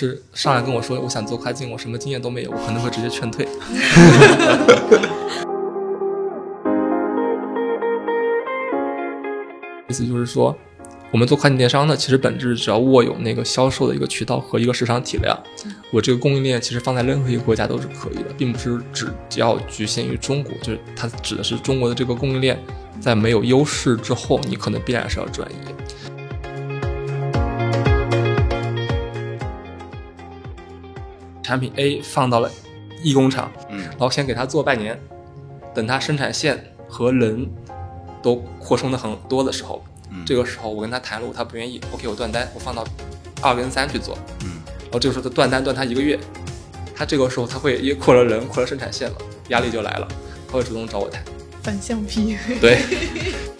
是上来跟我说我想做跨境，我什么经验都没有，我可能会直接劝退。意思就是说，我们做跨境电商呢，其实本质只要握有那个销售的一个渠道和一个市场体量，我这个供应链其实放在任何一个国家都是可以的，并不是只要局限于中国，就是它指的是中国的这个供应链，在没有优势之后，你可能必然是要转移。产品 A 放到了一工厂，嗯。然后先给他做半年，等他生产线和人都扩充的很多的时候，嗯。这个时候我跟他谈了，他不愿意，OK，我断单，我放到二跟三去做，嗯。然后这个时候他断单断他一个月，他这个时候他会也扩了人，扩了生产线了，压力就来了，他会主动找我谈，反向 P，对。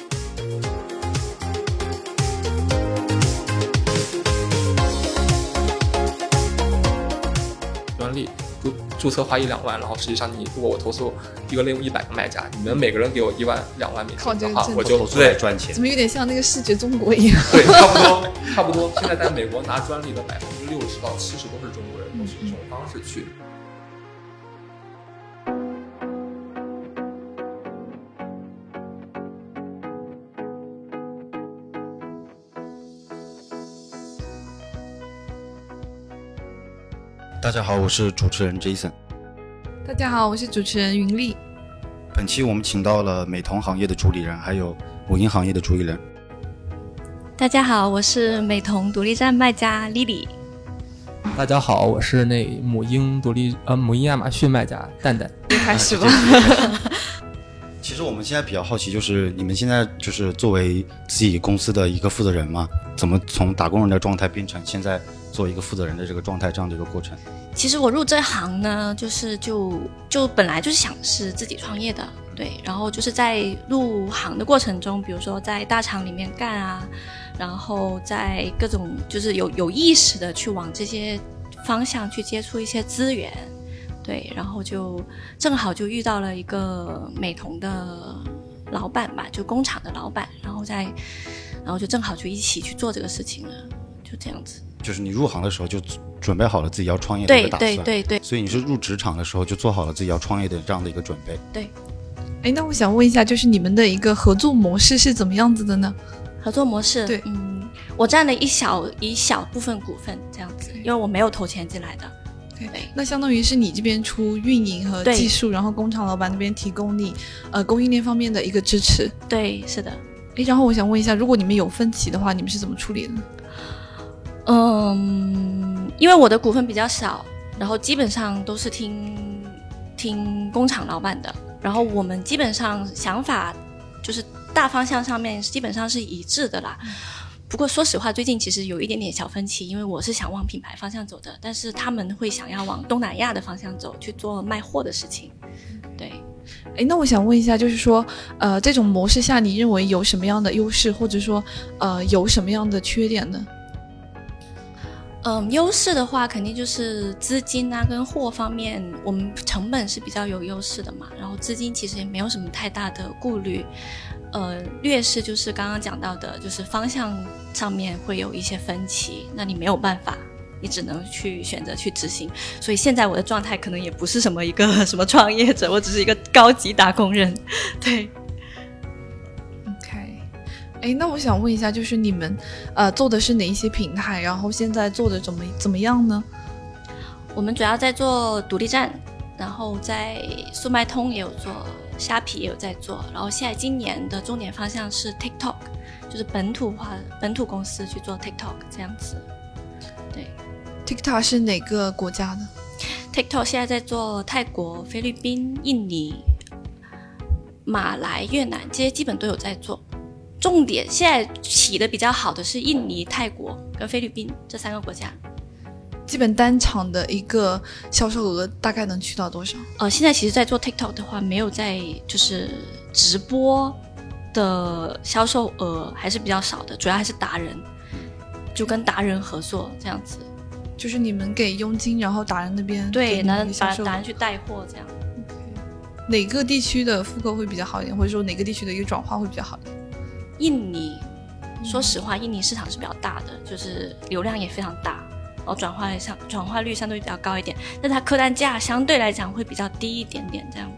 注注册花一两万，然后实际上你如果我投诉一个类目一百个卖家，你们每个人给我一万两万美靠这个挣，金的话我就投诉来对赚钱怎。么有点像那个视觉中国一样？对，差不多差不多。现在在美国拿专利的百分之六十到七十都是中国人，都是这种方式去大家好，我是主持人 Jason。大家好，我是主持人云丽。本期我们请到了美瞳行业的主理人，还有母婴行业的主理人。大家好，我是美瞳独立站卖家 Lily。大家好，我是那母婴独立呃母婴亚马逊卖家蛋蛋。开始吧。其实我们现在比较好奇，就是你们现在就是作为自己公司的一个负责人嘛，怎么从打工人的状态变成现在做一个负责人的这个状态这样的一个过程？其实我入这行呢，就是就就本来就是想是自己创业的，对。然后就是在入行的过程中，比如说在大厂里面干啊，然后在各种就是有有意识的去往这些方向去接触一些资源，对。然后就正好就遇到了一个美瞳的老板吧，就工厂的老板，然后在然后就正好就一起去做这个事情了，就这样子。就是你入行的时候就准备好了自己要创业的一对个打算，对对对所以你是入职场的时候就做好了自己要创业的这样的一个准备。对。哎，那我想问一下，就是你们的一个合作模式是怎么样子的呢？合作模式，对嗯，我占了一小一小部分股份这样子，因为我没有投钱进来的。对对那相当于是你这边出运营和技术，然后工厂老板那边提供你呃供应链方面的一个支持。对，是的，哎，然后我想问一下，如果你们有分歧的话，你们是怎么处理的呢？嗯，因为我的股份比较少，然后基本上都是听听工厂老板的，然后我们基本上想法就是大方向上面基本上是一致的啦。不过说实话，最近其实有一点点小分歧，因为我是想往品牌方向走的，但是他们会想要往东南亚的方向走，去做卖货的事情。对，哎，那我想问一下，就是说，呃，这种模式下，你认为有什么样的优势，或者说，呃，有什么样的缺点呢？嗯，优势的话，肯定就是资金啊跟货方面，我们成本是比较有优势的嘛。然后资金其实也没有什么太大的顾虑。呃，劣势就是刚刚讲到的，就是方向上面会有一些分歧，那你没有办法，你只能去选择去执行。所以现在我的状态可能也不是什么一个 什么创业者，我只是一个高级打工人。对，哎，那我想问一下，就是你们呃做的是哪一些平台？然后现在做的怎么怎么样呢？我们主要在做独立站，然后在速卖通也有做，虾皮也有在做，然后现在今年的重点方向是 TikTok，就是本土化本土公司去做 TikTok 这样子。对 TikTok 是哪个国家的？，TikTok 现在在做泰国、菲律宾、印尼、马来、越南这些基本都有在做。重点现在起的比较好的是印尼、泰国跟菲律宾这三个国家。基本单场的一个销售额大概能去到多少？呃，现在其实，在做 TikTok 的话，没有在就是直播的销售额还是比较少的，主要还是达人，就跟达人合作这样子。就是你们给佣金，然后达人那边对，你拿们一个销售把达人去带货这样。哪个地区的复购会比较好一点，或者说哪个地区的一个转化会比较好一点？印尼，说实话，印尼市场是比较大的，就是流量也非常大。然后转化率相转化率相对比较高一点，但它客单价相对来讲会比较低一点点，这样。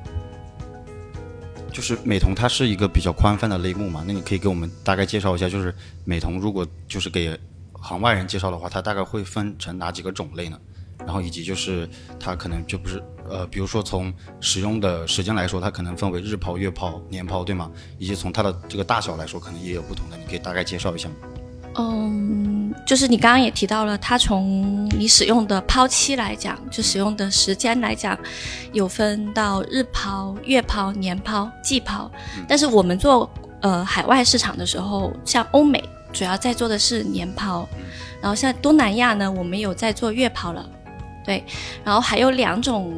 就是美瞳它是一个比较宽泛的类目嘛，那你可以给我们大概介绍一下，就是美瞳如果就是给行外人介绍的话，它大概会分成哪几个种类呢？然后以及就是它可能就不是呃，比如说从使用的时间来说，它可能分为日抛、月抛、年抛，对吗？以及从它的这个大小来说，可能也有不同的，你可以大概介绍一下吗？嗯，就是你刚刚也提到了，它从你使用的抛期来讲，就使用的时间来讲，有分到日抛、月抛、年抛、季抛。但是我们做呃海外市场的时候，像欧美主要在做的是年抛，然后像东南亚呢，我们有在做月抛了，对，然后还有两种。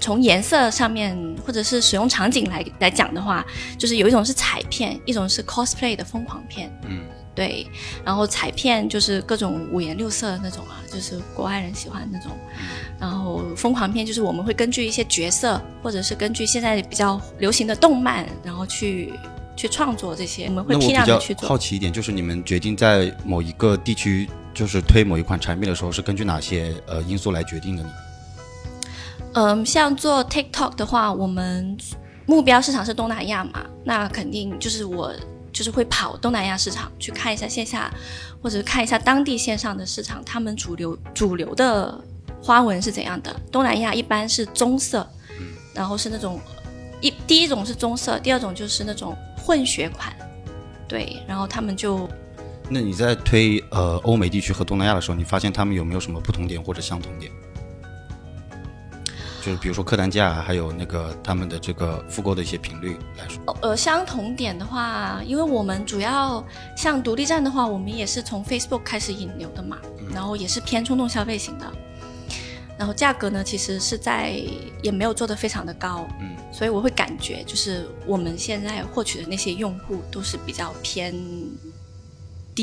从颜色上面或者是使用场景来来讲的话，就是有一种是彩片，一种是 cosplay 的疯狂片。嗯，对。然后彩片就是各种五颜六色的那种啊，就是国外人喜欢那种。然后疯狂片就是我们会根据一些角色，或者是根据现在比较流行的动漫，然后去去创作这些。我们会批量的去做。好奇一点，就是你们决定在某一个地区就是推某一款产品的时候，是根据哪些呃因素来决定的呢？嗯，像做 TikTok 的话，我们目标市场是东南亚嘛，那肯定就是我就是会跑东南亚市场去看一下线下，或者看一下当地线上的市场，他们主流主流的花纹是怎样的。东南亚一般是棕色，然后是那种一第一种是棕色，第二种就是那种混血款，对，然后他们就。那你在推呃欧美地区和东南亚的时候，你发现他们有没有什么不同点或者相同点？就是比如说客单价，还有那个他们的这个复购的一些频率来说，呃，相同点的话，因为我们主要像独立站的话，我们也是从 Facebook 开始引流的嘛，然后也是偏冲动消费型的，然后价格呢，其实是在也没有做的非常的高，嗯，所以我会感觉就是我们现在获取的那些用户都是比较偏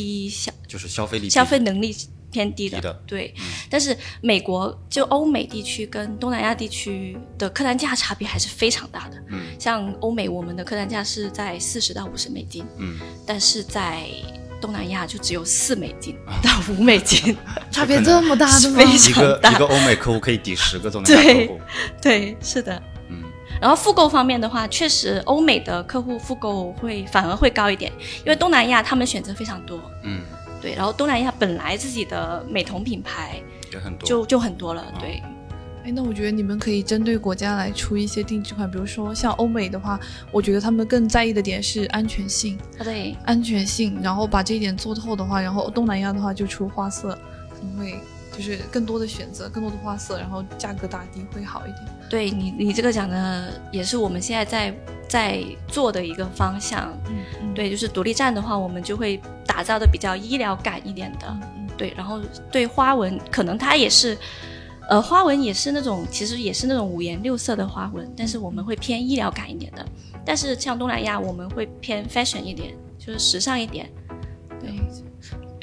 低消，就是消费力、消费能力。偏低的，对，但是美国就欧美地区跟东南亚地区的客单价差别还是非常大的。嗯，像欧美我们的客单价是在四十到五十美金，嗯，但是在东南亚就只有四美金到五美金，差别这么大的吗？非常大，一个欧美客户可以抵十个东南亚客户。对，是的，嗯。然后复购方面的话，确实欧美的客户复购会反而会高一点，因为东南亚他们选择非常多，嗯。对，然后东南亚本来自己的美瞳品牌也很多，就就很多了。对，哎，那我觉得你们可以针对国家来出一些定制款，比如说像欧美的话，我觉得他们更在意的点是安全性。啊，对，安全性，然后把这一点做透的话，然后东南亚的话就出花色，可能会就是更多的选择，更多的花色，然后价格打低会好一点。对你，你这个讲的也是我们现在在。在做的一个方向，嗯，对，就是独立站的话，我们就会打造的比较医疗感一点的，嗯对，然后对花纹，可能它也是，呃，花纹也是那种，其实也是那种五颜六色的花纹，但是我们会偏医疗感一点的，但是像东南亚，我们会偏 fashion 一点，就是时尚一点，对，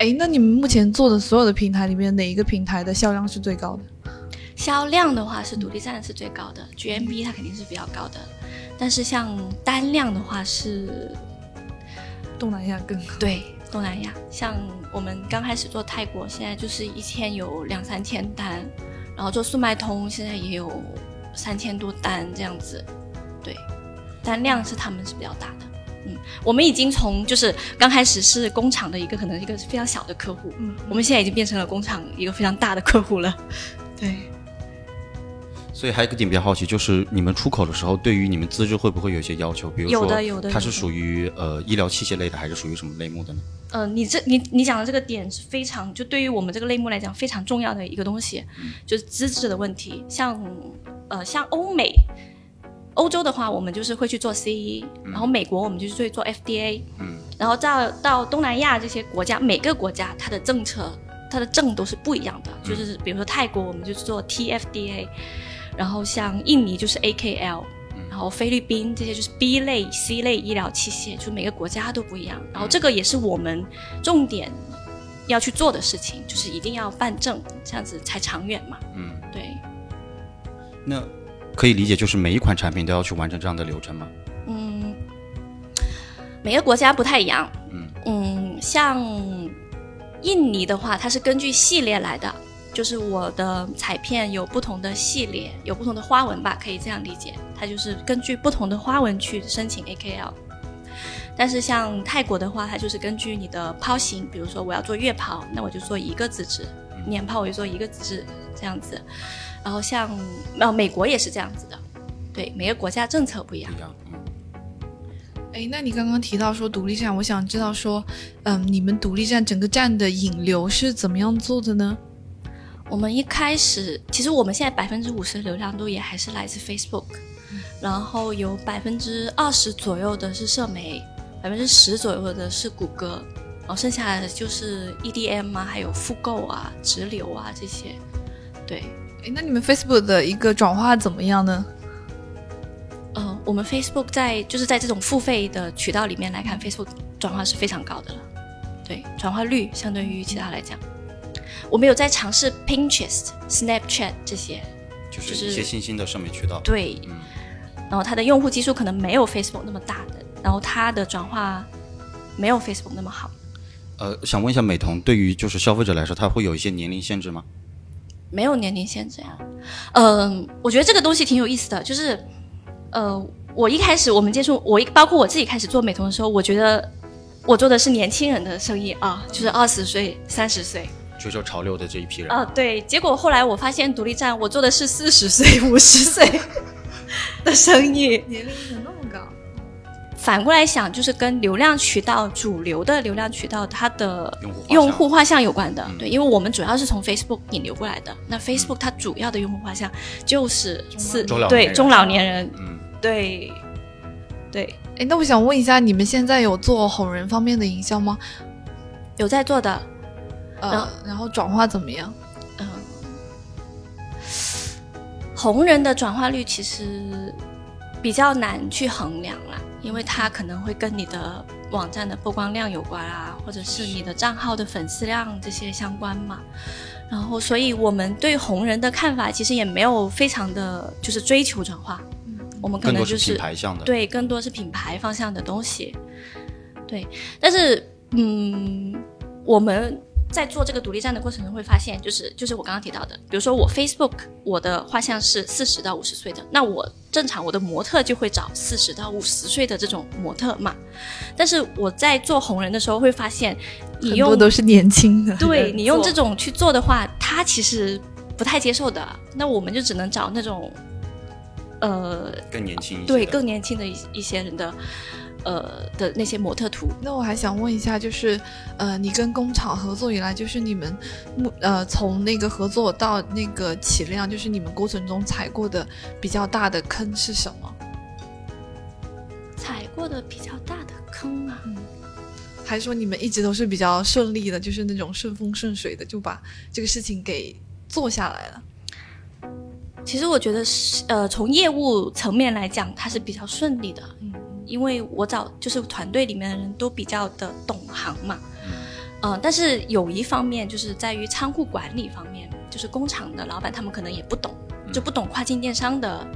哎，那你们目前做的所有的平台里面，哪一个平台的销量是最高的？销量的话是独立站是最高的，GMB 它肯定是比较高的。但是像单量的话是东南亚更对东南亚，像我们刚开始做泰国，现在就是一天有两三千单，然后做速卖通现在也有三千多单这样子，对，单量是他们是比较大的，嗯，我们已经从就是刚开始是工厂的一个可能一个非常小的客户，嗯，我们现在已经变成了工厂一个非常大的客户了，对。所以还有一个点比较好奇，就是你们出口的时候，对于你们资质会不会有一些要求？比如说，有的有的，它是属于呃医疗器械类的，还是属于什么类目的呢？呃，你这你你讲的这个点是非常，就对于我们这个类目来讲非常重要的一个东西，就是资质的问题。像呃像欧美、欧洲的话，我们就是会去做 CE，然后美国我们就是会做 FDA，嗯，然后到到东南亚这些国家，每个国家它的政策、它的证都是不一样的。就是比如说泰国，我们就是做 TFDA。然后像印尼就是 AKL，然后菲律宾这些就是 B 类、C 类医疗器械，就每个国家都不一样。然后这个也是我们重点要去做的事情，就是一定要办证，这样子才长远嘛。嗯，对。那可以理解，就是每一款产品都要去完成这样的流程吗？嗯，每个国家不太一样。嗯嗯，像印尼的话，它是根据系列来的。就是我的彩片有不同的系列，有不同的花纹吧，可以这样理解。它就是根据不同的花纹去申请 AKL。但是像泰国的话，它就是根据你的抛型，比如说我要做月抛，那我就做一个资质；年抛我就做一个资质，这样子。然后像呃美国也是这样子的，对，每个国家政策不一样不一。样，嗯。哎，那你刚刚提到说独立站，我想知道说，嗯，你们独立站整个站的引流是怎么样做的呢？我们一开始，其实我们现在百分之五十的流量度也还是来自 Facebook，、然后有百分之二十左右的是社媒，百分之十左右的是谷歌，然后剩下的就是 EDM 啊，还有复购啊、直流啊这些。对，哎，那你们 Facebook 的一个转化怎么样呢？呃，我们 Facebook 在就是在这种付费的渠道里面来看，Facebook 转化是非常高的了。对，转化率相对于其他来讲，我们有在尝试 Pinterest、Snapchat 这些，就是一些新兴的社媒渠道。对，嗯然后它的用户基数可能没有 Facebook 那么大的，然后它的转化没有 Facebook 那么好。呃，想问一下美瞳，对于就是消费者来说，它会有一些年龄限制吗？没有年龄限制呀。嗯、我觉得这个东西挺有意思的，就是呃，我一开始我们接触我一包括我自己开始做美瞳的时候，我觉得我做的是年轻人的生意啊，就是二十岁、三十岁追求潮流的这一批人，啊，对。结果后来我发现独立站我做的是四十岁、五十岁的生意，年龄怎么那么高？反过来想，就是跟流量渠道主流的流量渠道它的用户画像有关的。嗯对，因为我们主要是从 Facebook 引流过来的。那 Facebook 它主要的用户画像就是是中老年人对中老年人，嗯，对对，哎，那我想问一下，你们现在有做红人方面的营销吗？有在做的。呃，然后转化怎么样？嗯，红人的转化率其实比较难去衡量啦，因为它可能会跟你的网站的曝光量有关啊，或者是你的账号的粉丝量这些相关嘛。然后，所以我们对红人的看法其实也没有非常的就是追求转化，我们可能就是品牌向的。，对，更多是品牌方向的东西。对，但是嗯，我们在做这个独立站的过程中会发现，就是就是我刚刚提到的，比如说我 Facebook 我的画像是四十到五十岁的，那我正常我的模特就会找四十到五十岁的这种模特嘛。但是我在做红人的时候会发现，你很用多都是年轻的，对你用这种。去做的话，他其实不太接受的。那我们就只能找那种，呃，更年轻一些。对更年轻的一一些人的，呃的那些模特图。那我还想问一下，就是呃，你跟工厂合作以来，就是你们目呃从那个合作到那个起量，就是你们过程中踩过的比较大的坑是什么？踩过的比较大的坑啊，还是说你们一直都是比较顺利的，就是那种顺风顺水的，就把这个事情给做下来了？其实我觉得是呃，从业务层面来讲，它是比较顺利的，嗯，因为我找就是团队里面的人都比较的懂行嘛，嗯、但是有一方面就是在于仓库管理方面，就是工厂的老板他们可能也不懂，就不懂跨境电商的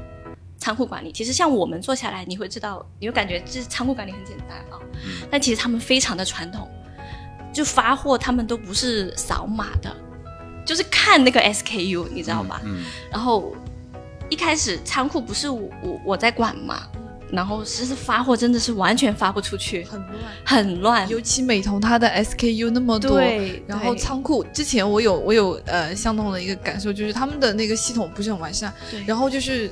仓库管理。其实像我们做下来，你会知道，你会感觉这仓库管理很简单啊，但其实他们非常的传统，就发货他们都不是扫码的，就是看那个 SKU，你知道吧？嗯，然后一开始仓库不是我我我在管嘛，然后其实发货真的是完全发不出去，很乱，很乱。尤其美瞳它的 SKU 那么多，对，然后仓库之前我有我有呃相同的一个感受，就是他们的那个系统不是很完善，对然后就是。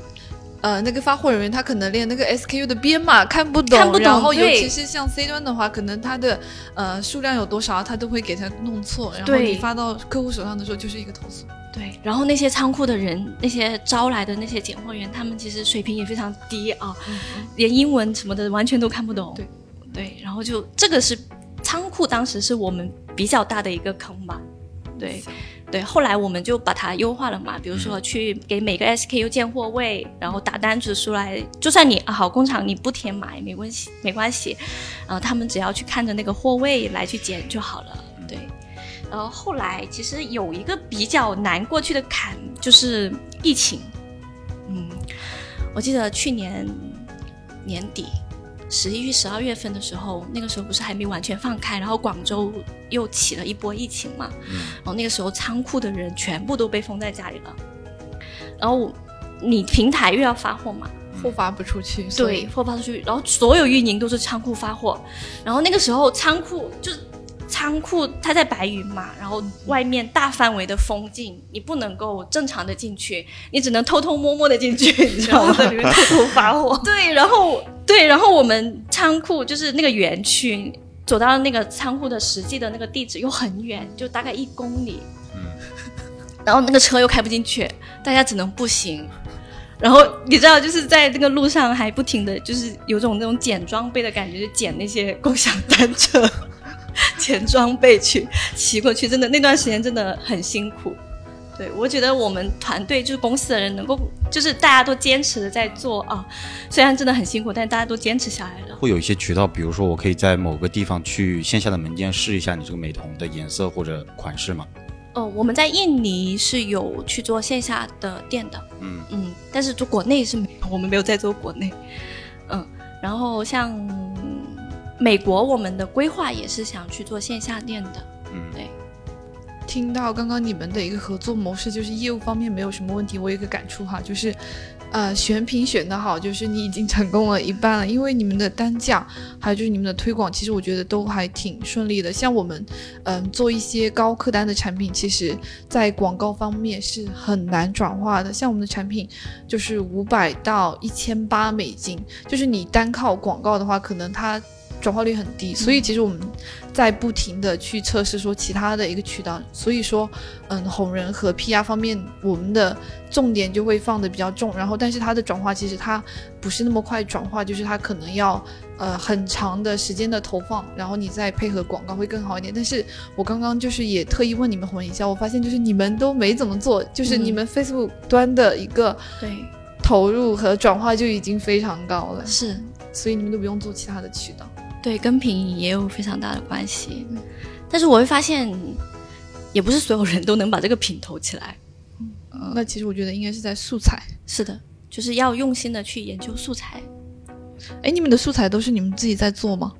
呃，那个发货人员他可能连那个 SKU 的编码看不懂，看不懂然后尤其是像 C 端的话，可能它的呃数量有多少，他都会给他弄错，然后你发到客户手上的时候就是一个投诉。对，然后那些仓库的人，那些招来的那些拣货员，他们其实水平也非常低啊，连英文什么的完全都看不懂。对对，然后就这个是仓库当时是我们比较大的一个坑吧。对对，后来我们就把它优化了嘛，比如说去给每个 SKU 建货位，然后打单子出来，就算你啊好工厂你不填码也没关系，没关系，啊、他们只要去看着那个货位来去捡就好了。对，然后后来其实有一个比较难过去的坎，就是疫情。嗯，我记得去年年底十一月、十二月份的时候，那个时候不是还没完全放开，然后广州又起了一波疫情嘛，然后那个时候仓库的人全部都被封在家里了，然后你平台又要发货嘛，货发不出去，对，货发出去，然后所有运营都是仓库发货，然后那个时候仓库就是仓库它在白云嘛，然后外面大范围的封禁，你不能够正常的进去，你只能偷偷摸摸的进去，你知道吗？在里面偷偷发货。对，然后对，然后我们仓库就是那个园区，走到那个仓库的实际的那个地址又很远，就大概一公里。嗯然后那个车又开不进去，大家只能步行。然后你知道，就是在那个路上还不停的就是有种那种捡装备的感觉，就捡那些共享单车，捡装备去骑过去，真的那段时间真的很辛苦。对，我觉得我们团队就是公司的人能够，就是大家都坚持的在做啊，虽然真的很辛苦，但大家都坚持下来了。会有一些渠道，比如说我可以在某个地方去线下的门店试一下你这个美瞳的颜色或者款式吗？哦，我们在印尼是有去做线下的店的，嗯嗯，但是做国内是没有，我们没有在做国内，嗯，然后像美国，我们的规划也是想去做线下店的，嗯，对，听到刚刚你们的一个合作模式，就是业务方面没有什么问题，我有一个感触哈，就是，呃，选品选得好，就是你已经成功了一半了，因为你们的单价，还有就是你们的推广，其实我觉得都还挺顺利的。像我们，嗯、做一些高客单的产品，其实在广告方面是很难转化的。像我们的产品，就是五百到一千八美金，就是你单靠广告的话，可能它转化率很低，所以其实我们在不停的去测试说其他的一个渠道，所以说，嗯，红人和 PR 方面，我们的重点就会放的比较重，然后但是它的转化其实它不是那么快转化，就是它可能要呃很长的时间的投放，然后你再配合广告会更好一点。但是我刚刚就是也特意问你们红人一下，我发现就是你们都没怎么做，就是你们 Facebook 端的一个对，投入和转化就已经非常高了，是，所以你们都不用做其他的渠道。对，跟品也有非常大的关系。但是我会发现，也不是所有人都能把这个品投起来。嗯那其实我觉得应该是在素材。是的，就是要用心的去研究素材。哎，你们的素材都是你们自己在做吗？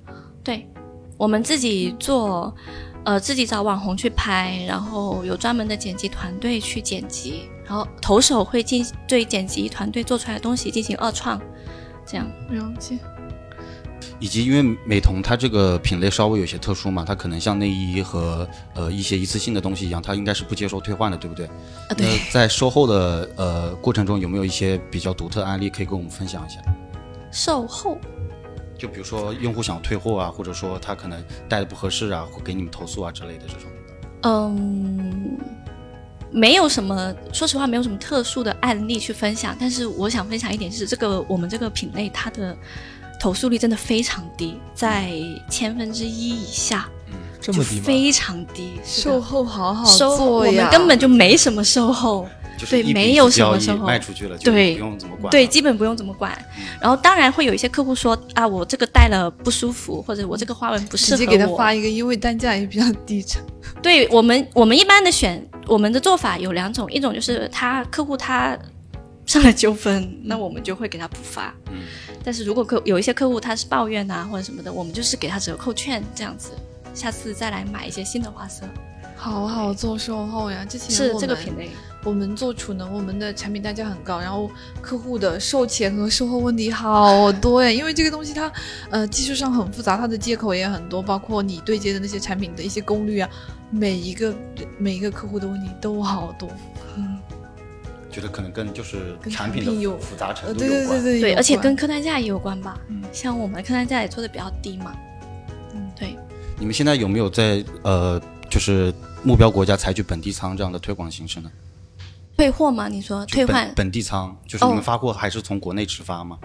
对，我们自己做，呃，自己找网红去拍，然后有专门的剪辑团队去剪辑，然后投手会进对剪辑团队做出来的东西进行二创，这样。了解。以及因为美瞳它这个品类稍微有些特殊嘛，它可能像内衣和呃一些一次性的东西一样，它应该是不接受退换的，对不对？啊，对，那在售后的呃过程中，有没有一些比较独特案例可以跟我们分享一下？售后就比如说用户想退货啊，或者说他可能戴的不合适啊，会给你们投诉啊之类的这种。嗯，没有什么，说实话，没有什么特殊的案例去分享。但是我想分享一点是，这个我们这个品类它的投诉率真的非常低，在千分之一以下，就这么低吗？非常低。售后好好做呀，我们根本就没什么售后，对没有什么售后卖出去了，就对不用怎么管了。对，基本不用怎么管。然后当然会有一些客户说啊，我这个戴了不舒服，或者我这个花纹不适合我。直接给他发一个，因为单价也比较低。对我们，我们一般的选我们的做法有两种，一种就是他客户他上了纠纷，那我们就会给他补发。嗯但是如果客有一些客户他是抱怨啊或者什么的，我们就是给他折扣券这样子，下次再来买一些新的花色。好好做售后呀，之前是这个品类，我们做储能，我们的产品单价很高，然后客户的售前和售后问题好多呀，因为这个东西它呃技术上很复杂，它的接口也很多，包括你对接的那些产品的一些功率啊，每一个每一个客户的问题都好多。觉得可能跟就是产品的复杂程呃，度有关。对对对对，对，而且跟客单价也有关吧。嗯像我们客单价也做的比较低嘛。嗯对。你们现在有没有在呃，就是目标国家采取本地仓这样的推广形式呢？退货吗？你说退换？本地仓，就是你们哦发货还是从国内直发吗？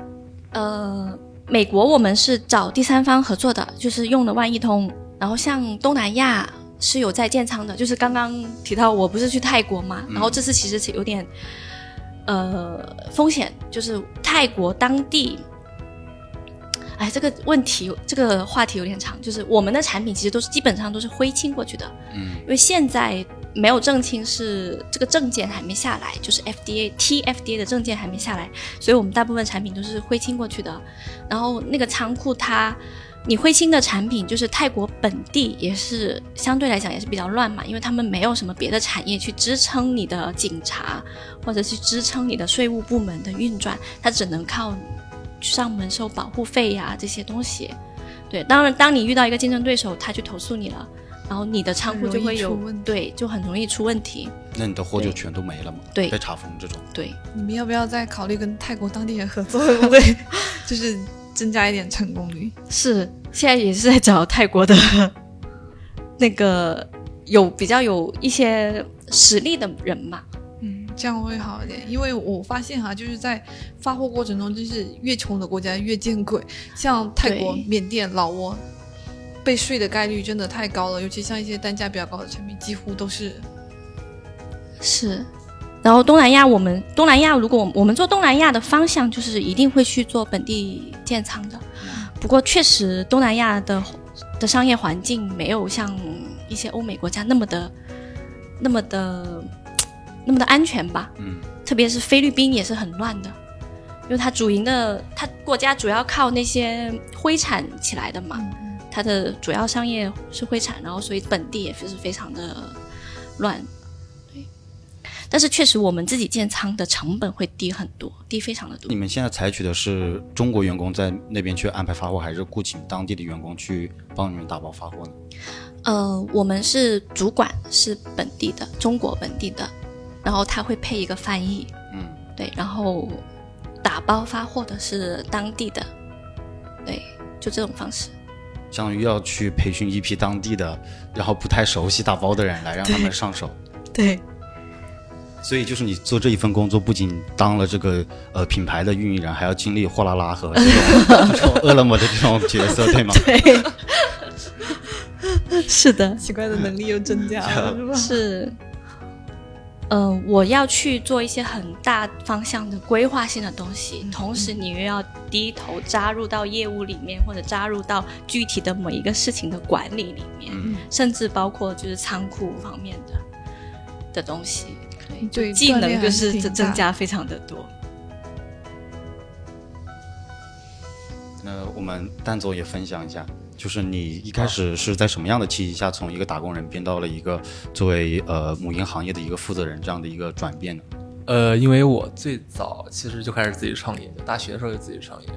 呃，美国我们是找第三方合作的，就是用的万亿通。然后像东南亚是有在建仓的，就是刚刚提到我不是去泰国嘛，然后这次其实有点呃风险，就是泰国当地。哎，这个问题，这个话题有点长。就是我们的产品其实都是基本上都是灰清过去的，嗯，因为现在没有证清是这个证件还没下来，就是 FDA TFDA 的证件还没下来，所以我们大部分产品都是灰清过去的。然后那个仓库它，你会清的产品就是泰国本地也是相对来讲也是比较乱嘛，因为他们没有什么别的产业去支撑你的警察或者去支撑你的税务部门的运转，它只能靠上门收保护费呀、这些东西。对，当然当你遇到一个竞争对手，他去投诉你了。然后你的仓库就会有对，就很容易出问题。那你的货就全都没了嘛？对被查封这种。对，你们要不要再考虑跟泰国当地人合作？会不会 就是增加一点成功率？是现在也是在找泰国的 那个有比较有一些实力的人嘛。嗯，这样会好一点，因为我发现哈，就是在发货过程中，就是越穷的国家越见鬼，像泰国、缅甸、老挝，被税的概率真的太高了，尤其像一些单价比较高的产品，几乎都是是，然后东南亚，我们东南亚如果我们我们做东南亚的方向，就是一定会去做本地建仓的。不过确实，东南亚的的商业环境没有像一些欧美国家那么的那么的那么的安全吧。嗯，特别是菲律宾也是很乱的，因为它主营的，它国家主要靠那些灰产起来的嘛，它的主要商业是灰产，然后所以本地也是非常的乱。对，但是确实我们自己建仓的成本会低很多，低非常的多你。们现在采取的是中国员工在那边去安排发货，还是雇请当地的员工去帮你们打包发货呢？呃，我们是主管是本地的，中国本地的，然后他会配一个翻译，嗯，对，然后打包发货的是当地的，对，就这种方式。相当于要去培训一批当地的，然后不太熟悉打包的人来让他们上手。对，所以就是你做这一份工作，不仅当了这个呃品牌的运营人，还要经历货拉拉和这种这种饿了么的这种角色，对吗？对，是的，奇怪的能力又增加了，是吧？是。嗯、我要去做一些很大方向的规划性的东西，同时你又要低头扎入到业务里面，或者扎入到具体的某一个事情的管理里面，嗯甚至包括就是仓库方面的的东西。对，技能就是增增加非常的多。那我们蛋总也分享一下，就是你一开始是在什么样的契机下，从一个打工人变到了一个作为呃母婴行业的一个负责人这样的一个转变呢？呃，因为我最早其实就开始自己创业，大学的时候就自己创业，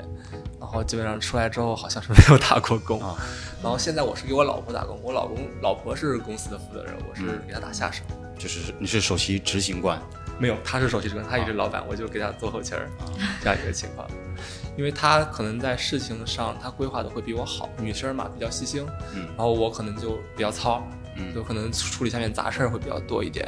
然后基本上出来之后好像是没有打过工，啊然后现在我是给我老婆打工，我老公老婆是公司的负责人，我是给她打下手，就是你是首席执行官，没有，他是首席执行官，他也是老板，我就给他做后勤儿，这样一个情况。因为他可能在事情上他规划的会比我好，女生嘛比较细心，嗯然后我可能就比较糙，嗯就可能处理下面杂事儿会比较多一点。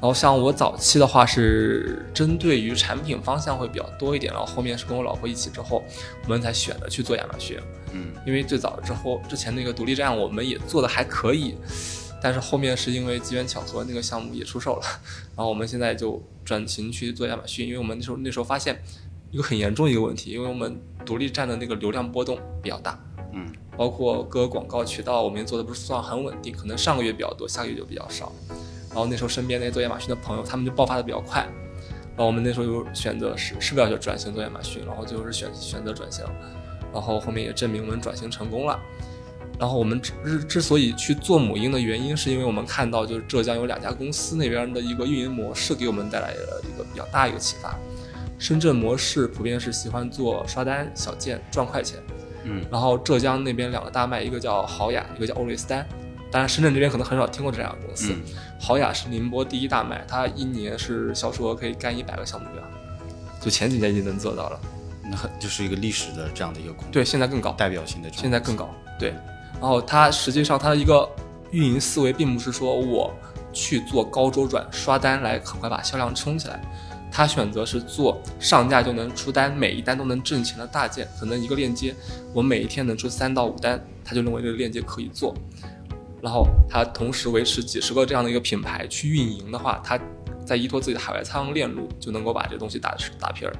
然后像我早期的话是针对于产品方向会比较多一点，然后后面是跟我老婆一起之后，我们才选择去做亚马逊。嗯因为最早之后之前那个独立站我们也做的还可以，但是后面是因为机缘巧合那个项目也出售了，然后我们现在就转型去做亚马逊，因为我们那时候那时候发现一个很严重的一个问题，因为我们独立站的那个流量波动比较大，嗯包括各个广告渠道我们也做的不是算很稳定，可能上个月比较多，下个月就比较少。然后那时候身边那些做亚马逊的朋友，他们就爆发的比较快，然后我们那时候就选择是是不是要就转型做亚马逊，然后最后是选选择转型，然后后面也证明我们转型成功了。然后我们之之之所以去做母婴的原因，是因为我们看到就是浙江有两家公司那边的一个运营模式给我们带来了一个比较大一个启发。深圳模式普遍是喜欢做刷单小件赚快钱，嗯然后浙江那边两个大卖，一个叫豪雅，一个叫欧蕾斯丹。当然，深圳这边可能很少听过这两个公司。嗯豪雅是宁波第一大卖，它一年是销售额可以干一百个项目标，就前几年已经能做到了。那很就是一个历史的这样的一个公司，对，现在更高。代表性的现在更高。对，然后它实际上它的一个运营思维，并不是说我去做高周转刷单来很快把销量冲起来，它选择是做上架就能出单，每一单都能挣钱的大件，可能一个链接我每一天能出三到五单，他就认为这个链接可以做。然后它同时维持几十个这样的一个品牌去运营的话，它再依托自己的海外仓链路，就能够把这东西打打平儿。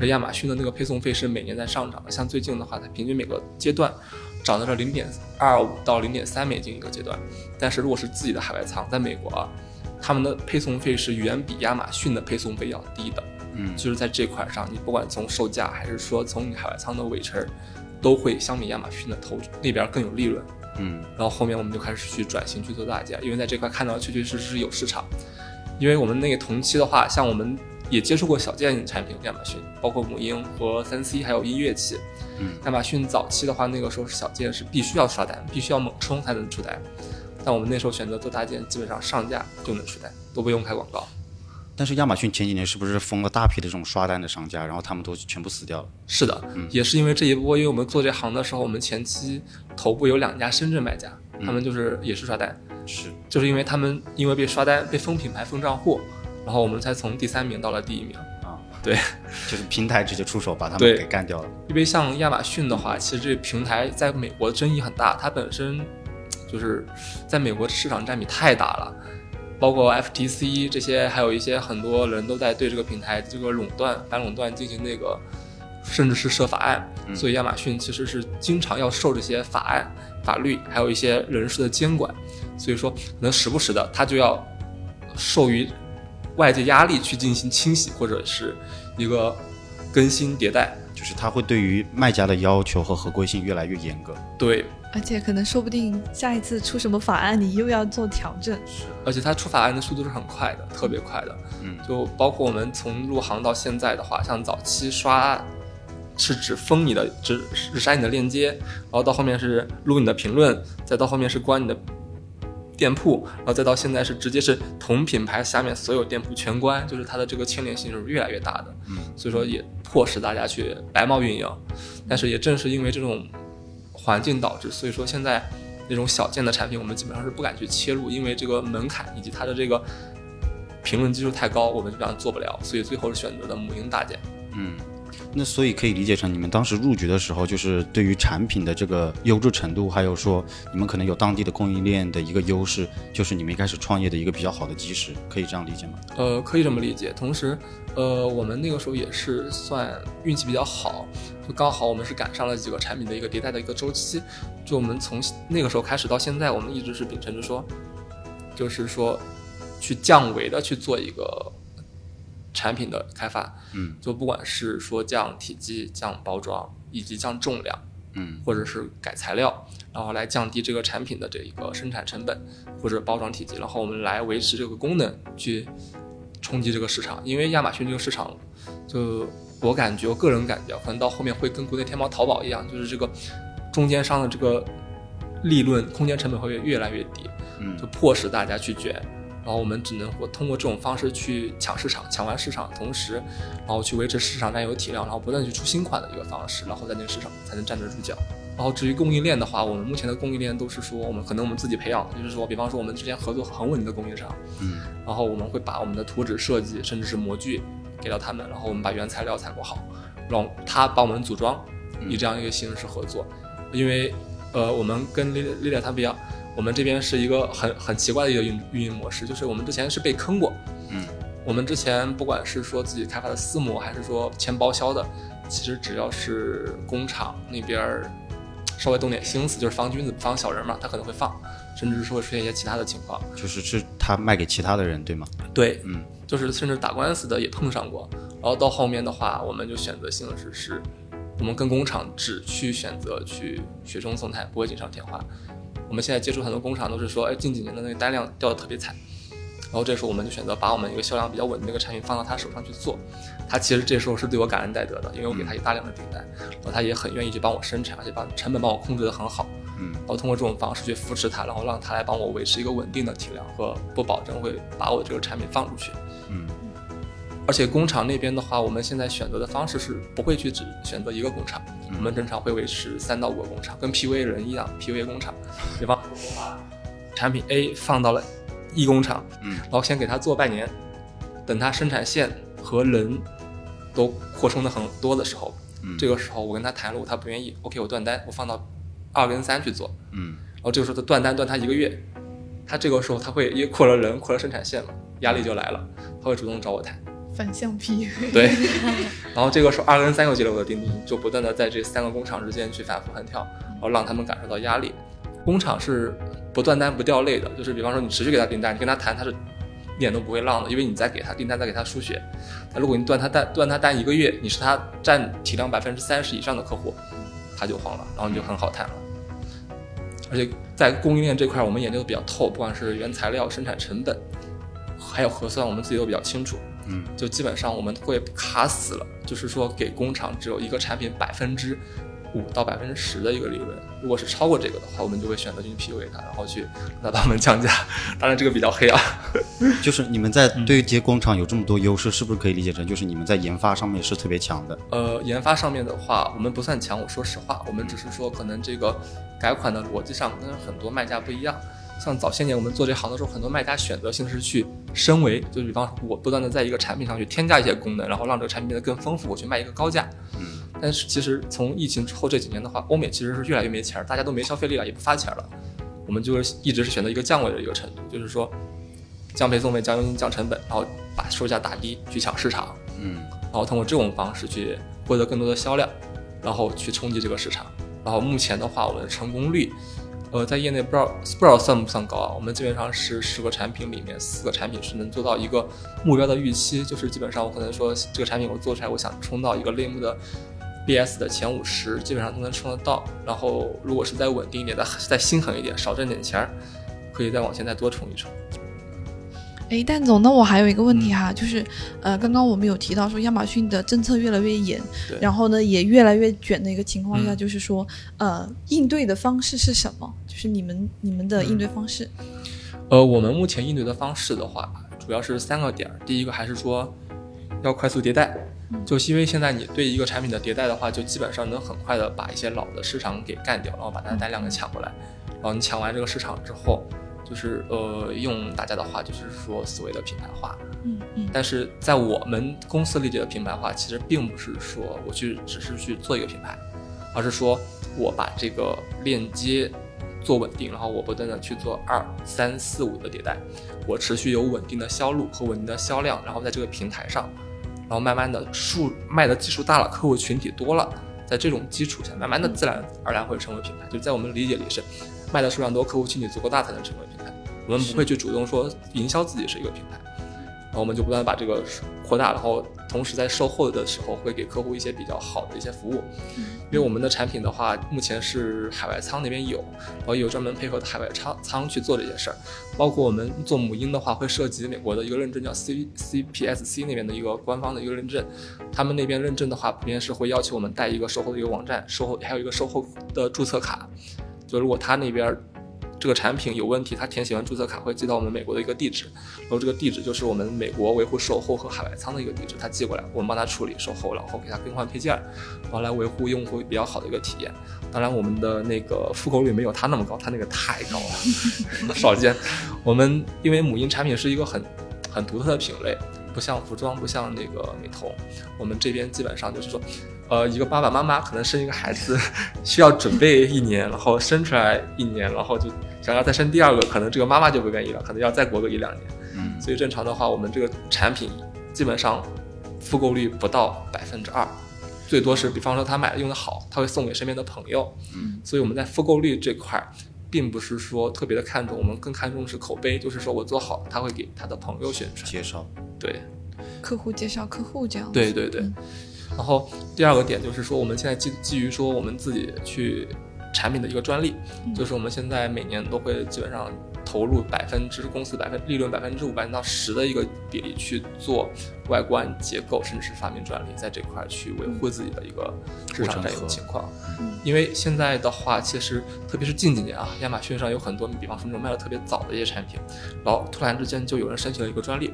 而亚马逊的那个配送费是每年在上涨的，像最近的话，它平均每个阶段涨的是零点二五到零点三美金一个阶段。但是如果是自己的海外仓，在美国啊，他们的配送费是远比亚马逊的配送费要低的。嗯就是在这块上，你不管从售价还是说从你海外仓的尾程，都会相比亚马逊的投那边更有利润。嗯然后后面我们就开始去转型去做大件，因为在这块看到确确实实有市场。因为我们那个同期的话，像我们也接触过小件产品，亚马逊包括母婴和三 C 还有音乐器。嗯亚马逊早期的话，那个时候是小件是必须要刷单，必须要猛冲才能出单。但我们那时候选择做大件，基本上上架就能出单，都不用开广告。但是亚马逊前几年是不是封了大批的这种刷单的商家，然后他们都全部死掉了？是的，也是因为这一波，因为我们做这行的时候，我们前期头部有两家深圳卖家，他们就是也是刷单，是，就是因为他们因为被刷单被封品牌封账户，然后我们才从第三名到了第一名。啊，对，就是平台直接出手把他们给干掉了。因为像亚马逊的话，其实这个平台在美国的争议很大，它本身就是在美国市场占比太大了，包括 FTC 这些，还有一些很多人都在对这个平台这个垄断、反垄断进行那个，甚至是设法案，嗯所以亚马逊其实是经常要受这些法案、法律，还有一些人事的监管，所以说可能时不时的它就要受于外界压力去进行清洗，或者是一个更新迭代。就是它会对于卖家的要求和合规性越来越严格。对，而且可能说不定下一次出什么法案，你又要做调整。是而且它出法案的速度是很快的，特别快的。嗯，就包括我们从入行到现在的话，像早期刷是只封你的，只只删你的链接，然后到后面是录你的评论，再到后面是关你的店铺，然后再到现在是直接是同品牌下面所有店铺全关，就是它的这个牵连性是越来越大的。嗯，所以说也迫使大家去白帽运营，但是也正是因为这种环境导致，所以说现在那种小件的产品，我们基本上是不敢去切入，因为这个门槛以及它的这个评论基数太高，我们基本上做不了，所以最后是选择的母婴大件。嗯，那所以可以理解成你们当时入局的时候，就是对于产品的这个优质程度，还有说你们可能有当地的供应链的一个优势，就是你们一开始创业的一个比较好的基石，可以这样理解吗？呃，可以这么理解。同时，呃，我们那个时候也是算运气比较好，就刚好我们是赶上了几个产品的一个迭代的一个周期。就我们从那个时候开始到现在，我们一直是秉承着说，就是说去降维的去做一个产品的开发。嗯，就不管是说降体积、降包装以及降重量，嗯或者是改材料，然后来降低这个产品的这一个生产成本或者包装体积，然后我们来维持这个功能，去冲击这个市场。因为亚马逊这个市场，就我感觉，我个人感觉，可能到后面会跟国内天猫、淘宝一样，就是这个中间商的这个利润空间成本会越来越低，嗯就迫使大家去卷。然后我们只能我通过这种方式去抢市场，抢完市场，同时，然后去维持市场占有体量，然后不断去出新款的一个方式，然后在那个市场才能站得住脚。然后至于供应链的话，我们目前的供应链都是说我们可能我们自己培养的，就是说，比方说我们之前合作很稳定的供应商，嗯然后我们会把我们的图纸设计甚至是模具给到他们，然后我们把原材料采购好，让他帮我们组装，以这样一个形式合作。因为呃，我们跟丽丽丽他不一样，我们这边是一个很很奇怪的一个运运营模式，就是我们之前是被坑过，嗯，我们之前不管是说自己开发的私模，还是说签包销的，其实只要是工厂那边儿稍微动点心思，就是防君子不防小人嘛，他可能会放，甚至是会出现一些其他的情况。就是是他卖给其他的人，对吗？对，嗯就是甚至打官司的也碰上过。然后到后面的话，我们就选择性的是是，我们跟工厂只去选择去雪中送炭，不会锦上添花。我们现在接触很多工厂都是说，哎，近几年的那个单量掉的特别惨。然后这时候我们就选择把我们一个销量比较稳定的一个产品放到他手上去做，他其实这时候是对我感恩戴德的，因为我给他有大量的订单，然后他也很愿意去帮我生产，而且把成本帮我控制得很好。嗯然后通过这种方式去扶持他，然后让他来帮我维持一个稳定的体量和不保证会把我这个产品放出去。嗯而且工厂那边的话，我们现在选择的方式是不会去只选择一个工厂，我们正常会维持三到五个工厂，跟 PVA 人一样，PVA 工厂，比方说产品 A 放到了一工厂，嗯。然后先给他做半年，等他生产线和人都扩充的很多的时候，嗯。这个时候我跟他谈了，他不愿意，OK，我断单，我放到二跟三去做，嗯。然后这个时候他断单断他一个月，他这个时候他会因为扩了人，扩了生产线嘛，压力就来了，他会主动找我谈。反向批。对，然后这个时候二跟三又接了我的钉钉，就不断的在这三个工厂之间去反复横跳，然后让他们感受到压力。工厂是不断单不掉泪的，就是比方说你持续给他订单，你跟他谈，他是一点都不会浪的，因为你再给他订单，再给他输血。那如果你断他单断他单一个月，你是他占体量百分之三十以上的客户，他就慌了，然后你就很好谈了。而且在供应链这块，我们研究的比较透，不管是原材料、生产成本，还有核算，我们自己都比较清楚。嗯，就基本上我们会卡死了，就是说给工厂只有一个产品百分之五到百分之十的一个利润。如果是超过这个的话，我们就会选择去 PUA 它，然后去让他们降价。当然这个比较黑啊。就是你们在对接工厂有这么多优势，是不是可以理解成就是你们在研发上面是特别强的？呃，研发上面的话，我们不算强。我说实话，我们只是说可能这个改款的逻辑上跟很多卖家不一样。像早些年我们做这行的时候，很多卖家选择性是去升维，就比方说我不断的在一个产品上去添加一些功能，然后让这个产品变得更丰富，我去卖一个高价。嗯，但是其实从疫情之后这几年的话，欧美其实是越来越没钱儿，大家都没消费力了，也不发钱了。我们就是一直是选择一个降维的一个程度，就是说降配送费、降佣金、降成本，然后把售价打低去抢市场。嗯，然后通过这种方式去获得更多的销量，然后去冲击这个市场。然后目前的话，我们的成功率，呃，在业内不知道不知道算不算高啊？我们基本上是十个产品里面四个产品是能做到一个目标的预期，就是基本上我可能说这个产品我做出来，我想冲到一个类目的 BS 的前五十，基本上都能冲得到。然后如果是再稳定一点，再再心狠一点，少挣点钱儿，可以再往前再多冲一冲。哎，蛋总，那我还有一个问题哈，就是，呃，刚刚我们有提到说亚马逊的政策越来越严，然后呢也越来越卷的一个情况下，嗯就是说，呃，应对的方式是什么？就是你们你们的应对方式。呃，我们目前应对的方式的话，主要是三个点儿。第一个还是说要快速迭代，就是因为现在你对一个产品的迭代的话，就基本上能很快的把一些老的市场给干掉，然后把它的单量给抢过来。然后你抢完这个市场之后，就是呃，用大家的话就是说所谓的品牌化。嗯嗯但是在我们公司理解的品牌化，其实并不是说我去只是去做一个品牌，而是说我把这个链接做稳定，然后我不断的去做二三四五的迭代，我持续有稳定的销路和稳定的销量，然后在这个平台上，然后慢慢的数卖的基数大了，客户群体多了，在这种基础下，慢慢的自然而然会成为品牌。就在我们理解里是，卖的数量多，客户群体足够大才能成为平台。我们不会去主动说营销自己是一个平台。然后我们就不断地把这个扩大，然后同时在售后的时候会给客户一些比较好的一些服务，因为我们的产品的话，目前是海外仓那边有，然后有专门配合的海外仓仓去做这些事儿，包括我们做母婴的话，会涉及美国的一个认证叫 C CPSC 那边的一个官方的一个认证，他们那边认证的话，普遍是会要求我们带一个售后的一个网站，售后还有一个售后的注册卡，就如果他那边这个产品有问题，他填写完注册卡会寄到我们美国的一个地址，然后这个地址就是我们美国维护售后和海外仓的一个地址，他寄过来，我们帮他处理售后，然后给他更换配件，然后来维护用户比较好的一个体验。当然，我们的那个复购率没有他那么高，他那个太高了，少见。我们因为母婴产品是一个很很独特的品类，不像服装，不像那个美瞳，我们这边基本上就是说，呃，一个爸爸妈妈可能生一个孩子需要准备一年，然后生出来一年，然后就想要再生第二个，可能这个妈妈就不愿意了，可能要再过个一两年。嗯，所以正常的话，我们这个产品基本上复购率不到百分之二，最多是比方说他买的用的好，他会送给身边的朋友。嗯，所以我们在复购率这块儿，并不是说特别的看重，我们更看重是口碑，就是说我做好，他会给他的朋友宣传。介绍，对，客户介绍客户这样子。对对对嗯。然后第二个点就是说，我们现在基基于说我们自己去产品的一个专利，嗯就是我们现在每年都会基本上投入百分之公司百分利润百分之五百分到十的一个比例去做外观结构，甚至是发明专利，在这块儿去维护自己的一个市场占有情况。嗯因为现在的话，其实特别是近几年啊，亚马逊上有很多，比方说那种卖的特别早的一些产品，然后突然之间就有人申请了一个专利，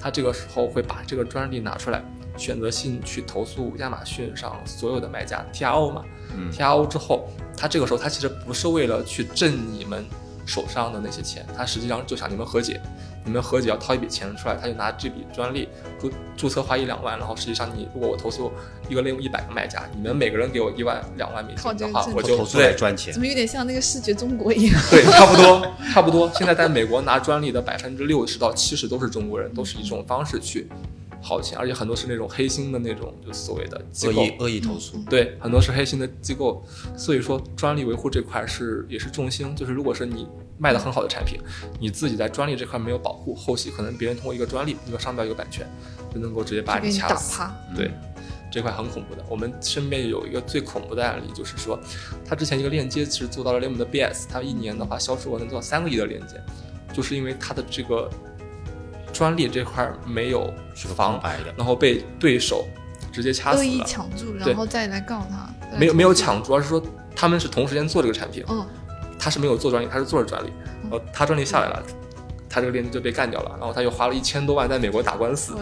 他这个时候会把这个专利拿出来，选择性去投诉亚马逊上所有的卖家 TRO 嘛，嗯。TRO 之后，他这个时候他其实不是为了去挣你们手上的那些钱，他实际上就想你们和解，你们和解要掏一笔钱出来，他就拿这笔专利注注册花一两万，然后实际上你如果我投诉一个类目一百个卖家，你们每个人给我一万两万美金的话我就投诉来对赚钱。怎，么有点像那个视觉中国一样？对，差不多，差不多。现在在美国拿专利的百分之六十到七十都是中国人，都是以这种方式去薅钱，而且很多是那种黑心的那种，就所谓的机构恶意。恶意投诉，对，很多是黑心的机构，所以说专利维护这块是也是重心。就是如果是你卖的很好的产品，你自己在专利这块没有保护，后期可能别人通过一个专利、一个商标、一个版权，就能够直接把你掐死。对，这块很恐怖的。我们身边有一个最恐怖的案例，就是说，他之前一个链接是做到了 Lim 的 BS，他一年的话销售额能做到三个亿的链接，就是因为他的这个专利这块没有防空，白的。然后被对手直接掐恶意死了。抢注，对然后再来告他。没有没有。抢，主要是说他们是同时间做这个产品，嗯，他是没有做专利，他是做了专利，然后他专利下来了，他这个链接就被干掉了，然后他又花了一千多万在美国打官司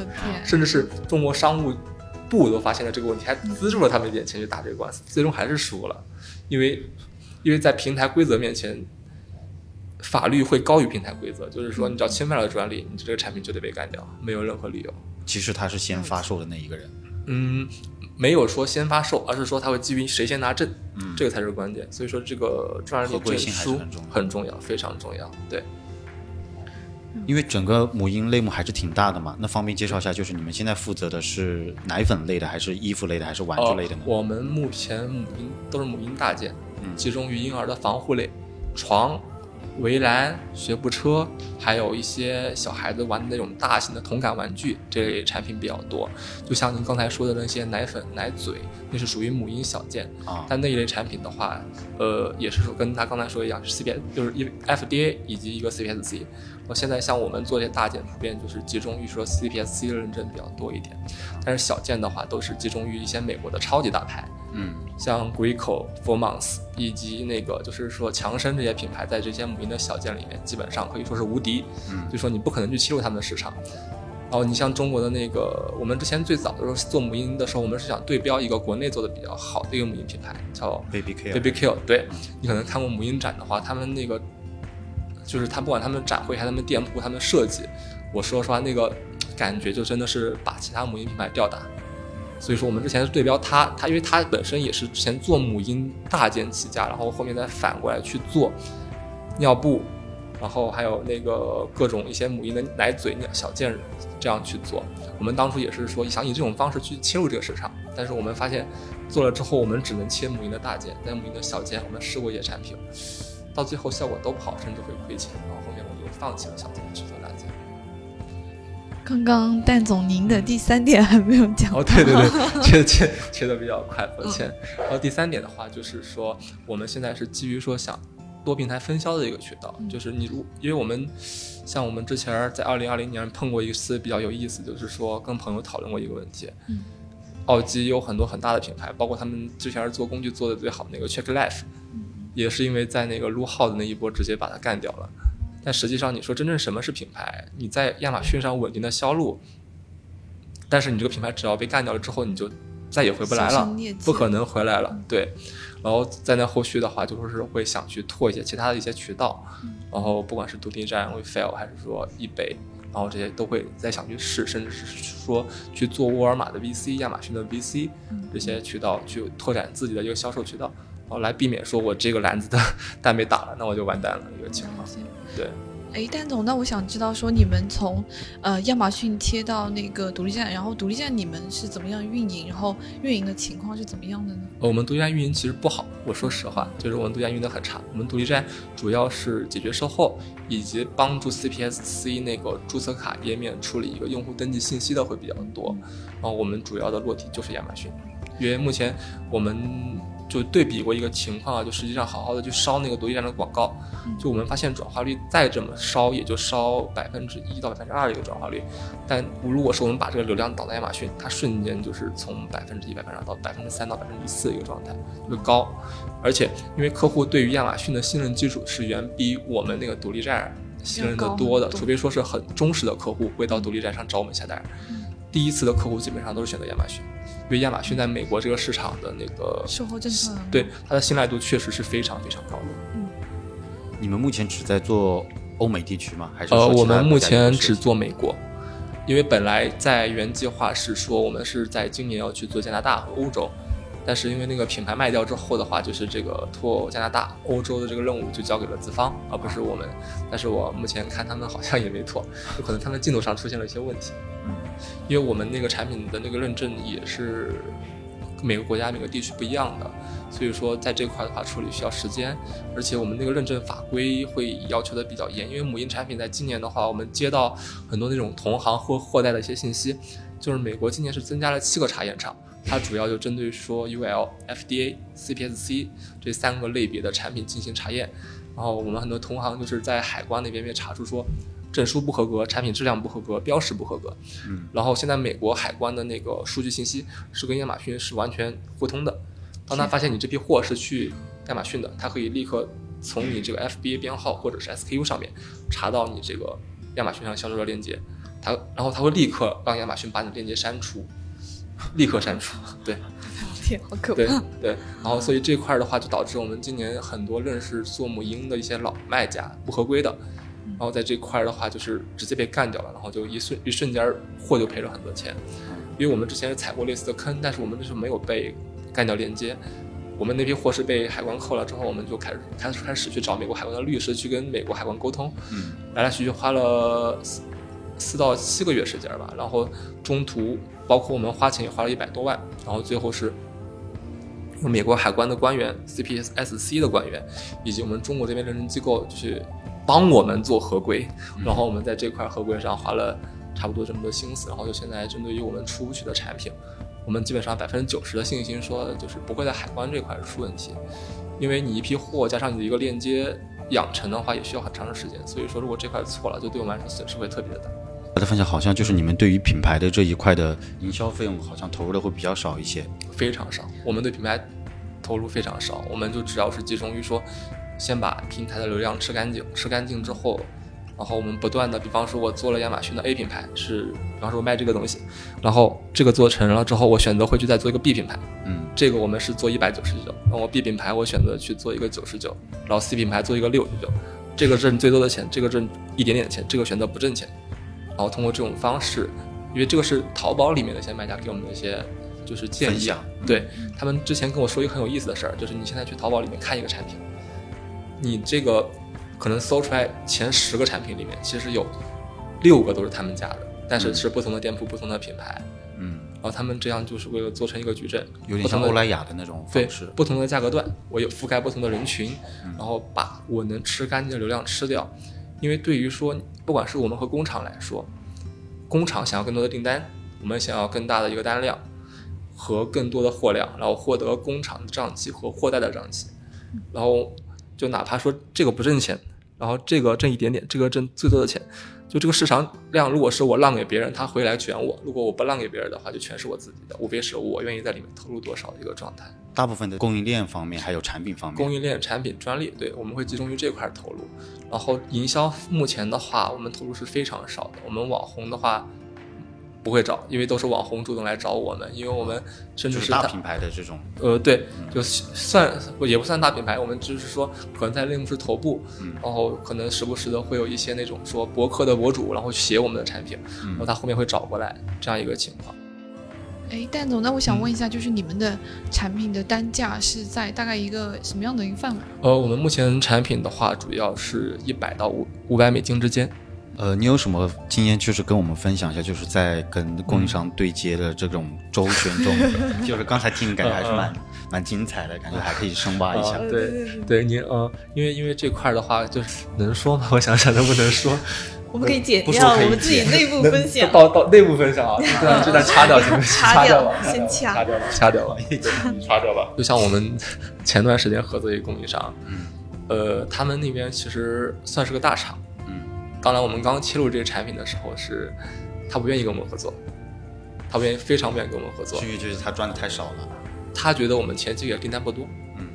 甚至是中国商务部都发现了这个问题，还资助了他们一点钱去打这个官司，最终还是输了，因为因为在平台规则面前，法律会高于平台规则，就是说你只要侵犯了专利，你这个产品就得被干掉，没有任何理由。其实他是先发售的那一个人。嗯，没有说先发售，而是说他会基于谁先拿证，嗯这个才是关键。所以说这个专利证书很重要很重要，非常重要。对，因为整个母婴类目还是挺大的嘛，那方便介绍一下，就是你们现在负责的是奶粉类的，还是衣服类的，还是玩具类的呢？呃我们目前母婴都是母婴大件，嗯集中于婴儿的防护类，床、围栏、学步车，还有一些小孩子玩的那种大型的童感玩具，这类产品比较多。就像您刚才说的那些奶粉、奶嘴，那是属于母婴小件。啊，但那一类产品的话，呃，也是说跟他刚才说一样，是 CPS，就是一 FDA 以及一个 CPSC。然后现在像我们做这些大件，普遍就是集中于说 CPSC 的认证比较多一点，但是小件的话都是集中于一些美国的超级大牌，嗯，像 Greco、f o r m o n s 以及那个就是说强生这些品牌，在这些母婴的小件里面，基本上可以说是无敌。嗯就说你不可能去欺负他们的市场。然后你像中国的那个，我们之前最早的时候做母婴的时候，我们是想对标一个国内做的比较好的一个母婴品牌，叫 Baby Care，Baby Kill，对你可能看过母婴展的话，他们那个就是他不管他们展会还是他们店铺，他们设计，我说实话那个 感觉就真的是把其他母婴品牌吊打。所以说我们之前对标他他因为他本身也是之前做母婴大件起家，然后后面再反过来去做尿布，然后还有那个各种一些母婴的奶嘴、小件这样去做。我们当初也是说想以这种方式去切入这个市场，但是我们发现做了之后，我们只能切母婴的大件，但母婴的小件我们试过一些产品，到最后效果都不好，甚至会亏钱。然后后面我就放弃了想怎么去做大件。刚刚蛋总您的第三点还没有讲。哦，对对对，切切切的比较快，抱歉。然后第三点的话，就是说我们现在是基于说想多平台分销的一个渠道，就是你如因为我们像我们之前在二零二零年碰过一次比较有意思，就是说跟朋友讨论过一个问题。嗯奥基有很多很大的品牌，包括他们之前是做工具做的最好的那个 Check Life，也是因为在那个撸号的那一波直接把它干掉了。但实际上，你说真正什么是品牌？你在亚马逊上稳定的销路，但是你这个品牌只要被干掉了之后，你就再也回不来了不可能回来了。对，然后在那后续的话，就是会想去拓一些其他的一些渠道，然后不管是独立站、WeFail 还是说易贝，然后这些都会再想去试，甚至是说去做沃尔玛的 VC、亚马逊的 VC 这些渠道去拓展自己的一个销售渠道，然后来避免说我这个篮子的 蛋被打了，那我就完蛋了一个情况。对。哎，蛋总，那我想知道说你们从呃亚马逊切到那个独立站，然后独立站你们是怎么样运营，然后运营的情况是怎么样的呢？呃我们独立站运营其实不好，我说实话，就是我们独立站运营的很差。我们独立站主要是解决售后，以及帮助 CPSC 那个注册卡页面处理一个用户登记信息的会比较多。然后我们主要的落地就是亚马逊，因为目前我们就对比过一个情况啊，就实际上好好的去烧那个独立站的广告，就我们发现转化率再怎么烧，也就烧百分之一到百分之二的一个转化率。但如果说我们把这个流量导到亚马逊，它瞬间就是从百分之一、百分之二到百分之三到百分之四的一个状态，就是高。而且因为客户对于亚马逊的信任基础是远比我们那个独立站信任的多的，除非说是很忠实的客户会到独立站上找我们下单。第一次的客户基本上都是选择亚马逊，因为亚马逊在美国这个市场的那个售后政策对它的信赖度确实是非常非常高的。嗯你们目前只在做欧美地区吗？还是呃，说我们目前只做美国，因为本来在原计划是说我们是在今年要去做加拿大和欧洲，但是因为那个品牌卖掉之后的话，就是这个拓加拿大、欧洲的这个任务就交给了资方，而不是我们。但是我目前看他们好像也没拓，就可能他们进度上出现了一些问题。因为我们那个产品的那个认证也是每个国家每个地区不一样的，所以说在这块的话处理需要时间，而且我们那个认证法规会要求的比较严，因为母婴产品在今年的话，我们接到很多那种同行或货代的一些信息，就是美国今年是增加了七个查验场，它主要就针对说 UL、FDA、CPSC 这三个类别的产品进行查验，然后我们很多同行就是在海关那边被查出说。证书不合格，产品质量不合格，标识不合格。嗯，然后现在美国海关的那个数据信息是跟亚马逊是完全互通的。当他发现你这批货是去亚马逊的，他可以立刻从你这个 FBA 编号或者是 SKU 上面查到你这个亚马逊上销售的链接，他然后他会立刻让亚马逊把你链接删除，立刻删除。对天，好可对怕！对，然后所以这块儿的话，就导致我们今年很多认识做母婴的一些老卖家不合规的。然后在这块儿的话，就是直接被干掉了，然后就一瞬一瞬间货就赔了很多钱，因为我们之前是踩过类似的坑，但是我们那时候没有被干掉链接，我们那批货是被海关扣了之后，我们就开始开始开始去找美国海关的律师去跟美国海关沟通，嗯，来来去去花了四四到七个月时间吧，然后中途包括我们花钱也花了一百多万，然后最后是。用美国海关的官员、CPSC 的官员，以及我们中国这边认证机构去帮我们做合规，然后我们在这块合规上花了差不多这么多心思，然后就现在针对于我们出去的产品，我们基本上百分之九十的信心说就是不会在海关这块出问题，因为你一批货加上你的一个链接养成的话也需要很长的时间，所以说如果这块错了，就对我们来说损失会特别的大。他的分享好像就是你们对于品牌的这一块的营销费用好像投入的会比较少一些。非常少，我们对品牌投入非常少，我们就只要是集中于说，先把平台的流量吃干净，吃干净之后，然后我们不断的，比方说我做了亚马逊的 A 品牌，是比方说我卖这个东西，然后这个做成了之后，我选择回去再做一个 B 品牌，嗯，这个我们是做一百九十九，然后 B 品牌我选择去做一个九十九，然后 C 品牌做一个六十九，这个挣最多的钱，这个挣一点点钱，这个选择不挣钱，然后通过这种方式，因为这个是淘宝里面的一些卖家给我们的一些就是建议啊，对他们之前跟我说一个很有意思的事儿，就是你现在去淘宝里面看一个产品，你这个可能搜出来前十个产品里面，其实有六个都是他们家的，但是是不同的店铺、不同的品牌，嗯，然后他们这样就是为了做成一个矩阵，有点像欧莱雅的那种对方式。不同的价格段，我有覆盖不同的人群，然后把我能吃干净的流量吃掉。因为对于说，不管是我们和工厂来说，工厂想要更多的订单，我们想要更大的一个单量和更多的货量，然后获得工厂的账期和货代的账期，然后就哪怕说这个不挣钱，然后这个挣一点点，这个挣最多的钱，就这个市场量，如果是我让给别人，他回来卷我；如果我不让给别人的话，就全是我自己的，无非是我愿意在里面投入多少的一个状态。大部分的供应链方面还有产品方面，供应链、产品、专利，对，我们会集中于这块儿投入。然后营销目前的话，我们投入是非常少的。我们网红的话不会找，因为都是网红主动来找我们，因为我们甚至是大品牌的这种，呃，对，就算也不算大品牌，我们只是说可能在类目是头部，嗯然后可能时不时的会有一些那种说博客的博主，然后写我们的产品，嗯然后他后面会找过来这样一个情况。哎，蛋总，那我想问一下，就是你们的产品的单价是在大概一个什么样的一个范围？呃，我们目前产品的话，主要是一百到五五百美金之间。呃，你有什么经验，就是跟我们分享一下，就是在跟供应商对接的这种周旋中，就是刚才听感觉还是蛮蛮精彩的，感觉还可以深挖一下。呃对对，您呃，因为因为这块儿的话，就是能说吗？我想想能不能说，我们可以剪不说掉，我们自己内部分享。到到内部分享啊，这段这段掐掉行不行？掐掉掉吧，先掐掐掉吧，掐掉吧，掐掉吧。就像我们前段时间合作一个供应商，嗯呃，他们那边其实算是个大厂，嗯当然我们刚切入这个产品的时候是，他不愿意跟我们合作，他不愿意，非常不愿意跟我们合作是，因为就是他赚的太少了。他觉得我们前几个月订单不多，嗯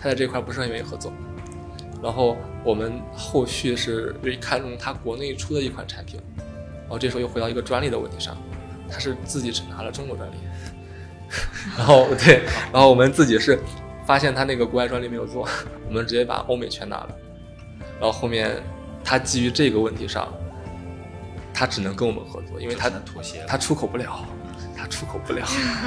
他在这块不是很愿意合作。然后我们后续是因为看中他国内出的一款产品，然后这时候又回到一个专利的问题上，他是自己只拿了中国专利，然后对，然后我们自己是发现他那个国外专利没有做，我们直接把欧美全拿了，然后后面他基于这个问题上，他只能跟我们合作，因为他妥协了。他出口不了，他出口不了。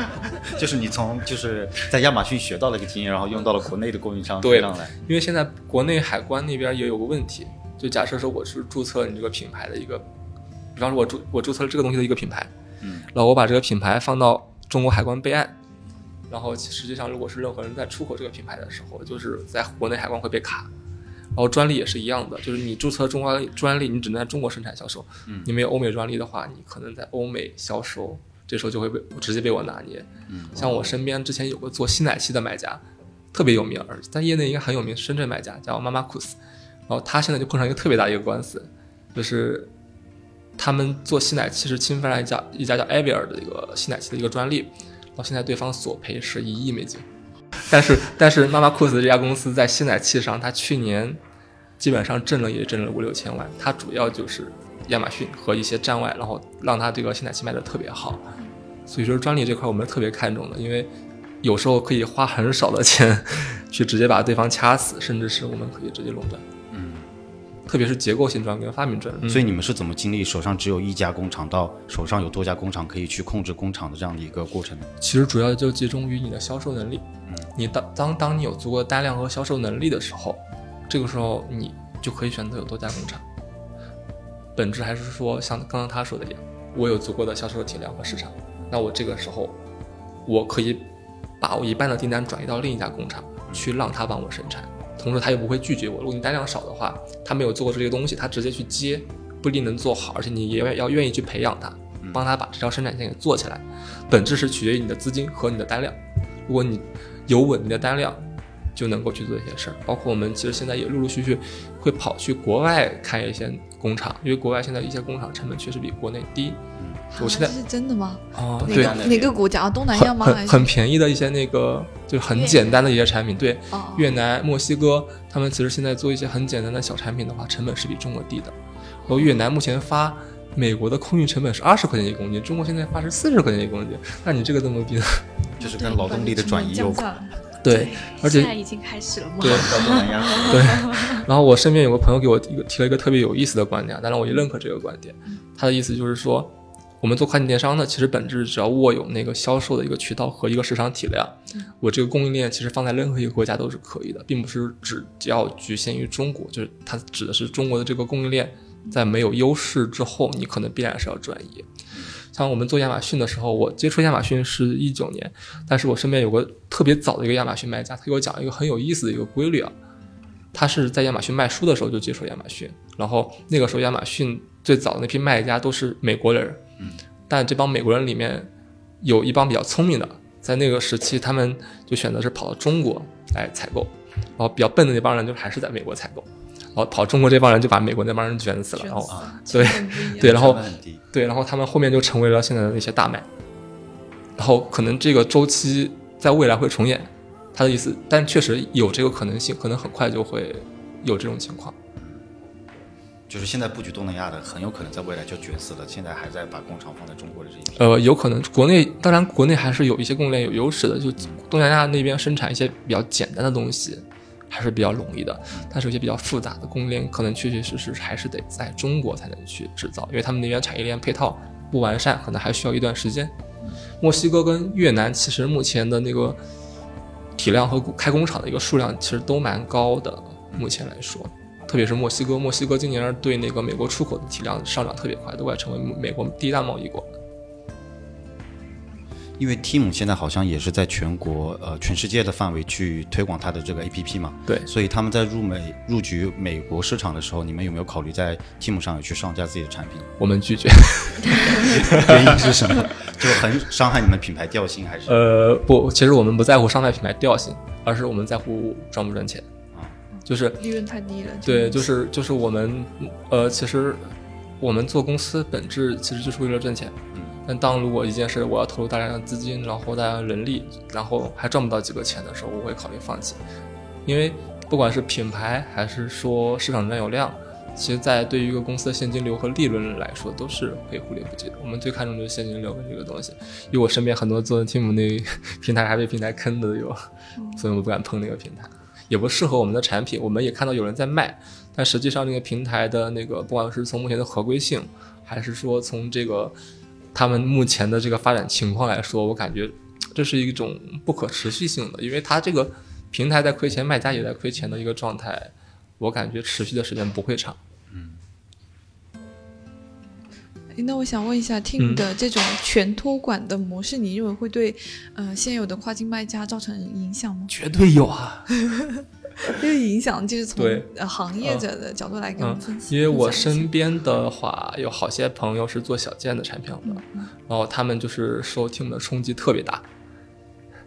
就是你从就是在亚马逊学到了一个经验，然后用到了国内的供应商对身上来。因为现在国内海关那边也有个问题，就假设说我是注册你这个品牌的一个，比方说我注我注册了这个东西的一个品牌，嗯，然后我把这个品牌放到中国海关备案，然后实际上如果是任何人在出口这个品牌的时候，就是在国内海关会被卡。然后专利也是一样的，就是你注册中国专利，你只能在中国生产销售。嗯你没有欧美专利的话，你可能在欧美销售，这时候就会被直接被我拿捏。嗯像我身边之前有个做吸奶器的卖家，特别有名，而在业内应该很有名，深圳卖家叫妈妈库斯。然后他现在就碰上一个特别大的一个官司，就是他们做吸奶器是侵犯了一家一家叫艾维尔的一个吸奶器的一个专利，然后现在对方索赔是一亿美金。但是但是妈妈库斯这家公司在吸奶器上，它去年基本上挣了也挣了五六千万，它主要就是亚马逊和一些站外，然后让它这个吸奶器卖的特别好。所以说专利这块我们特别看重的，因为有时候可以花很少的钱去直接把对方掐死，甚至是我们可以直接垄断。嗯，特别是结构性专利跟发明专利。所以你们是怎么经历手上只有一家工厂到手上有多家工厂可以去控制工厂的这样的一个过程呢？其实主要就集中于你的销售能力。嗯，你当当当你有足够的单量和销售能力的时候，这个时候你就可以选择有多家工厂。本质还是说像刚刚他说的一样，我有足够的销售体量和市场，那我这个时候我可以把我一半的订单转移到另一家工厂去让他帮我生产，同时他又不会拒绝我。如果你单量少的话，他没有做过这些东西，他直接去接不一定能做好，而且你也要愿意去培养他，帮他把这条生产线给做起来。本质是取决于你的资金和你的单量。如果你有稳定的单量，就能够去做一些事儿。包括我们其实现在也陆陆续续会跑去国外开一些工厂，因为国外现在一些工厂成本确实比国内低。我现在是真的吗？哦，对，哪个哪个国家啊？东南亚吗？很很便宜的一些那个就很简单的一些产品，对，哦越南、墨西哥，他们其实现在做一些很简单的小产品的话，成本是比中国低的。然后越南目前发美国的空运成本是二十块钱一公斤，中国现在发是四十块钱一公斤，那你这个怎么比呢？就是跟劳动力的转移有关。对，而且现在已经开始了吗？对对，然后我身边有个朋友给我一个提了一个特别有意思的观点，当然我也认可这个观点。他的意思就是说，我们做跨境电商呢，其实本质只要握有那个销售的一个渠道和一个市场体量，我这个供应链其实放在任何一个国家都是可以的，并不是只要局限于中国，就是它指的是中国的这个供应链在没有优势之后，你可能必然是要转移。像我们做亚马逊的时候，我接触亚马逊是一九年，但是我身边有个特别早的一个亚马逊卖家，他给我讲一个很有意思的一个规律啊。他是在亚马逊卖书的时候就接触亚马逊，然后那个时候亚马逊最早的那批卖家都是美国人，嗯，但这帮美国人里面有一帮比较聪明的，在那个时期他们就选择是跑到中国来采购，然后比较笨的那帮人就还是在美国采购，然后跑中国这帮人就把美国那帮人卷死了，然后对对，然后。对，然后他们后面就成为了现在的那些大卖，然后可能这个周期在未来会重演，他的意思，但确实有这个可能性，可能很快就会有这种情况。就是现在布局东南亚的，很有可能在未来就卷死了。现在还在把工厂放在中国的这一批。呃，有可能国内，当然国内还是有一些供应链有优势的，就东南亚那边生产一些比较简单的东西，还是比较容易的。但是有些比较复杂的供应链，可能确确实实还是得在中国才能去制造，因为他们那边产业链配套不完善，可能还需要一段时间。墨西哥跟越南其实目前的那个体量和开工厂的一个数量其实都蛮高的，目前来说。特别是墨西哥，墨西哥今年对那个美国出口的体量上涨特别快，都快成为美国第一大贸易国。因为 Team 现在好像也是在全国呃全世界的范围去推广它的这个 APP 嘛，对所以他们在入美入局美国市场的时候，你们有没有考虑在 Team 上有去上架自己的产品？我们拒绝。原因是什么？就很伤害你们品牌调性，还是？呃，不，其实我们不在乎伤害品牌调性，而是我们在乎赚不赚钱啊。就是利润太低了。对，就是就是我们呃，其实我们做公司本质其实就是为了赚钱。但当如果一件事我要投入大量的资金，然后大量人力，然后还赚不到几个钱的时候，我会考虑放弃。因为不管是品牌还是说市场占有量，其实在对于一个公司的现金流和利润来说，都是可以忽略不计的。我们最看重的是现金流跟这个东西。因为我身边很多做 team 那平台还被平台坑的有，所以我不敢碰那个平台。也不适合我们的产品，我们也看到有人在卖，但实际上那个平台的那个，不管是从目前的合规性，还是说从这个他们目前的这个发展情况来说，我感觉这是一种不可持续性的，因为它这个平台在亏钱，卖家也在亏钱的一个状态，我感觉持续的时间不会长。嗯那我想问一下，Team 嗯的这种全托管的模式，你认为会对呃现有的跨境卖家造成影响吗？绝对有啊。这个影响就是从呃行业者的角度来给我们嗯分析。因为我身边的话，有好些朋友是做小件的产品的，嗯然后他们就是受 Team 的冲击特别大，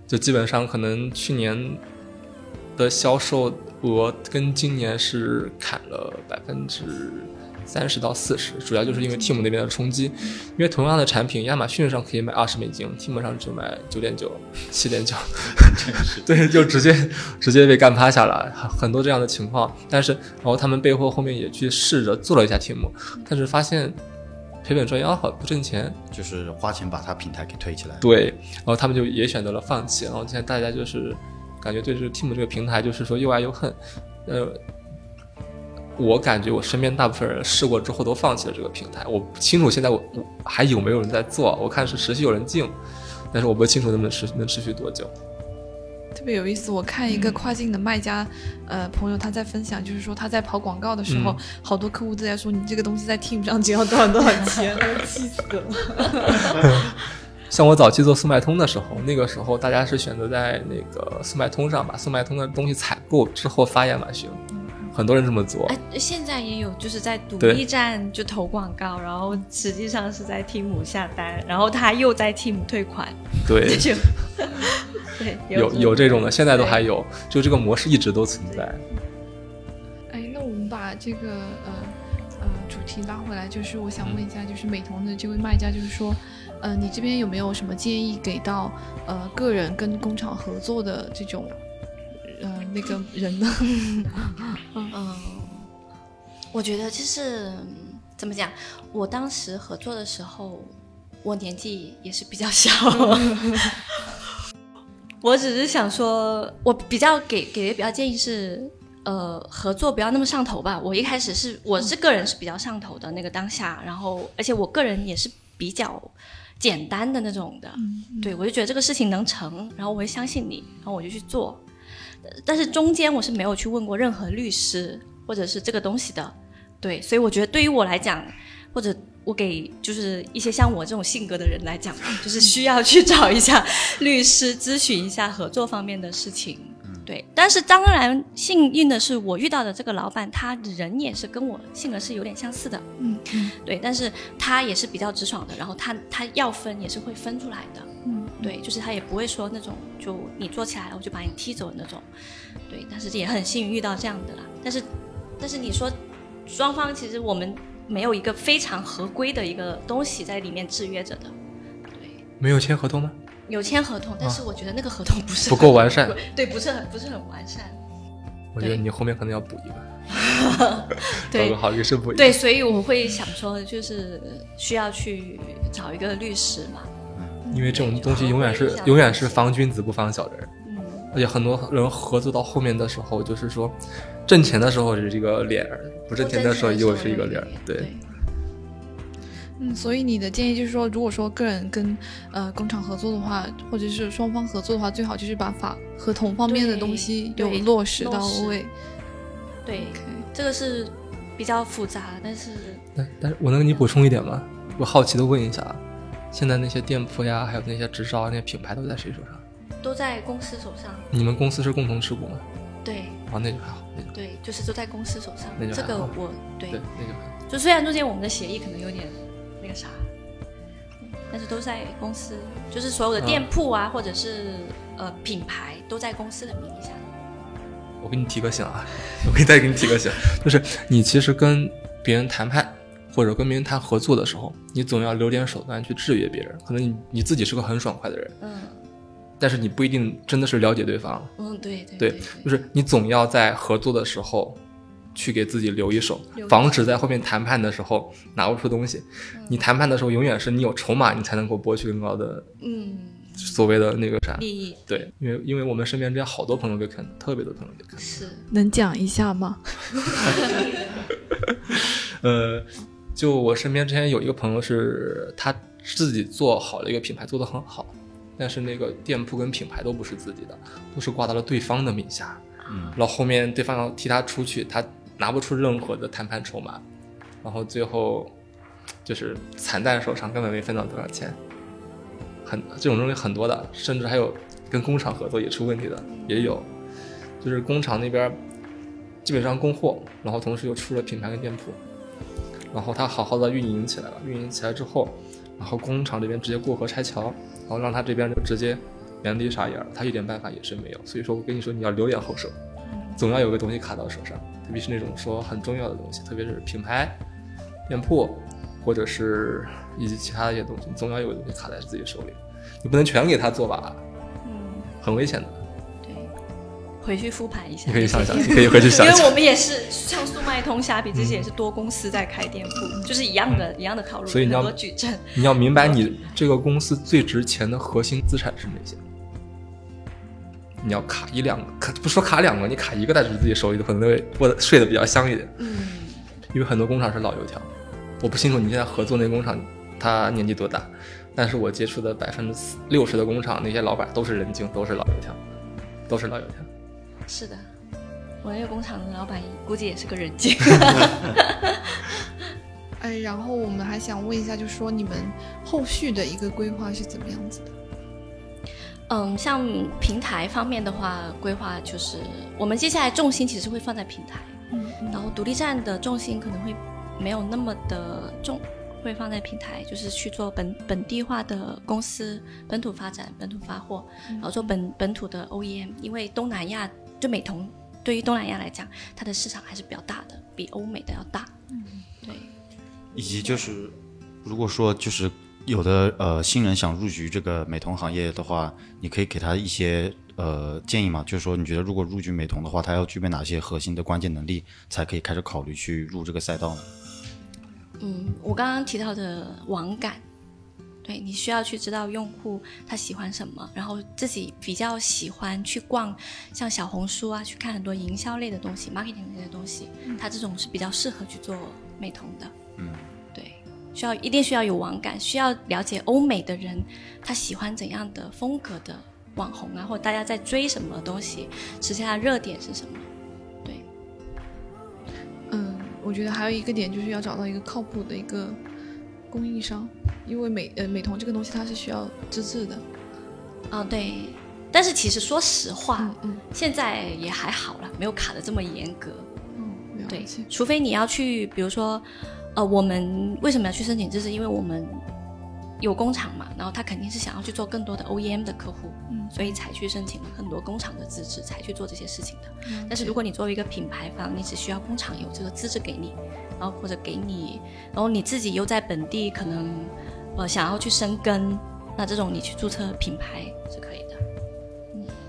就基本上可能去年的销售额跟今年是砍了百分之三十到四十，主要就是因为 Team 那边的冲击。因为同样的产品，亚马逊上可以卖二十美金，Team 上只卖九点九、七点九，对，就直接直接被干趴下了，很多这样的情况。但是，然后他们背后后面也去试着做了一下 Team，但是发现赔本赚吆喝不挣钱，就是花钱把它平台给推起来。对，然后他们就也选择了放弃，然后现在大家就是感觉对这个 Team 这个平台就是说又爱又恨，呃，我感觉我身边大部分人试过之后都放弃了这个平台，我不清楚现在我我还有没有人在做，我看是持续有人进，但是我不清楚能不能持能持续多久。特别有意思，我看一嗯个跨境的卖家，呃，朋友他在分享，就是说他在跑广告的时候，嗯好多客户都在说你这个东西在 Team 上只要多少多少钱，我气死了。像我早期做速卖通的时候，那个时候大家是选择在那个速卖通上把速卖通的东西采购之后发亚马逊，很多人这么做。哎，现在也有，就是在独立站就投广告，然后实际上是在 Team 下单，然后他又在 Team 退款，对，就 对有有这种。的，现在都还有，就这个模式一直都存在。哎，那我们把这个呃呃主题拉回来，就是我想问一下，就是美瞳的这位卖家，就是说，呃，你这边有没有什么建议给到呃个人跟工厂合作的这种呃那个人呢？嗯，我觉得就是嗯怎么讲，我当时合作的时候，我年纪也是比较小。我只是想说，我比较给给的比较建议是，呃，合作不要那么上头吧。我一开始是我是个人是比较上头的那个当下，然后而且我个人也是比较简单的那种的，对我就觉得这个事情能成，然后我会相信你，然后我就去做。呃但是中间我是没有去问过任何律师或者是这个东西的，对，所以我觉得对于我来讲，或者我给就是一些像我这种性格的人来讲，就是需要去找一下律师咨询一下合作方面的事情。对，但是当然幸运的是，我遇到的这个老板，他人也是跟我性格是有点相似的，嗯嗯对，但是他也是比较直爽的，然后他他要分也是会分出来的，嗯，对，就是他也不会说那种就你做起来了我就把你踢走的那种，对，但是也很幸运遇到这样的啦。但是但是你说双方其实我们没有一个非常合规的一个东西在里面制约着的，对，没有签合同吗？有签合同，但是我觉得那个合同不是不够完善，对，不是很不是很完善，我觉得你后面可能要补一个，找对个好律师补一个。对，所以我会想说，就是需要去找一个律师嘛，因为这种东西永远是永远是防君子不防小人，嗯，而且很多人合作到后面的时候，就是说挣钱的时候是一个脸儿，不挣钱的时候又是一个脸儿，对。嗯，所以你的建议就是说，如果说个人跟呃工厂合作的话，或者是双方合作的话，最好就是把法合同方面的东西有落实到位。对这个是比较复杂，但是但但是我能给你补充一点吗？我好奇的问一下，啊，现在那些店铺呀，还有那些执照啊、那些品牌都在谁手上？都在公司手上。你们公司是共同持股吗？对哦，那就还好，那就对，就是都在公司手上那就。这个我对对，那就还好。就虽然中间我们的协议可能有点那个啥，但是都在公司，就是所有的店铺啊，或者是呃品牌都在公司的名义下。我给你提个醒啊，我可以再给你提个醒，就是你其实跟别人谈判或者跟别人谈合作的时候，你总要留点手段去制约别人。可能你你自己是个很爽快的人，嗯但是你不一定真的是了解对方。嗯，对对对对，就是你总要在合作的时候去给自己留一手留一，手防止在后面谈判的时候拿不出东西。你谈判的时候，永远是你有筹码，你才能够博取更高的嗯，所谓的那个啥。利益对，因为因为我们身边这样好多朋友被坑，特别多朋友被坑。是能讲一下吗？呃，就我身边之前有一个朋友是他自己做好了一个品牌，做得很好，但是那个店铺跟品牌都不是自己的，都是挂到了对方的名下。嗯，然后后面对方要替他出去，他拿不出任何的谈判筹码，然后最后就是惨淡收场，根本没分到多少钱。很这种东西很多的，甚至还有跟工厂合作也出问题的，也有。就是工厂那边基本上供货，然后同时又出了品牌跟店铺，然后他好好的运营起来了，运营起来之后，然后工厂这边直接过河拆桥，然后让他这边就直接原地撒野，他一点办法也是没有。所以说我跟你说，你要留点后手，总要有个东西卡到手上，特别是那种说很重要的东西，特别是品牌、店铺或者是以及其他的一些东西，总要有个东西卡在自己手里，你不能全给他做吧，嗯，很危险的。对，回去复盘一下。你可以想想，你可以回去想想。因为我们也是像速卖通、虾皮这些也是多公司在开店铺，就是一样的、一样的套路，所以你要矩阵。你要明白，你这个公司最值钱的核心资产是哪些？你要卡一两个，卡不说卡两个，你卡一个在自己手里，可能会过得睡得比较香一点。嗯，因为很多工厂是老油条，我不清楚你现在合作那工厂他年纪多大，但是我接触的百分之六十的工厂那些老板都是人精，都是老油条，都是老油条。是的，我那个工厂的老板估计也是个人精。哎，然后我们还想问一下，就是说你们后续的一个规划是怎么样子的？嗯，像平台方面的话，规划就是我们接下来重心其实会放在平台，嗯然后独立站的重心可能会没有那么的重，会放在平台，就是去做本本地化的公司本土发展、本土发货，然后做本本土的 OEM，因为东南亚就美瞳对于东南亚来讲，它的市场还是比较大的，比欧美的要大。嗯，对。以及就是，如果说就是有的呃新人想入局这个美瞳行业的话，你可以给他一些呃建议嘛？就是说，你觉得如果入局美瞳的话，他要具备哪些核心的关键能力，才可以开始考虑去入这个赛道呢？嗯，我刚刚提到的网感，对你需要去知道用户他喜欢什么，然后自己比较喜欢去逛像小红书啊，去看很多营销类的东西、marketing 类的东西，它这种是比较适合去做美瞳的。嗯，对，需要一定需要有网感，需要了解欧美的人他喜欢怎样的风格的网红啊，或者大家在追什么东西，时下的热点是什么。对，嗯，我觉得还有一个点就是要找到一个靠谱的一个供应商，因为美呃美瞳这个东西它是需要资质的。哦对，但是其实说实话，嗯嗯现在也还好了，没有卡的这么严格。嗯，对。，除非你要去，比如说，呃，我们为什么要去申请资质？因为我们有工厂嘛，然后他肯定是想要去做更多的 OEM 的客户，嗯所以才去申请了很多工厂的资质，才去做这些事情的。了但是如果你作为一个品牌方，你只需要工厂有这个资质给你，然后或者给你，然后你自己又在本地可能呃想要去生根，那这种你去注册品牌是可以的。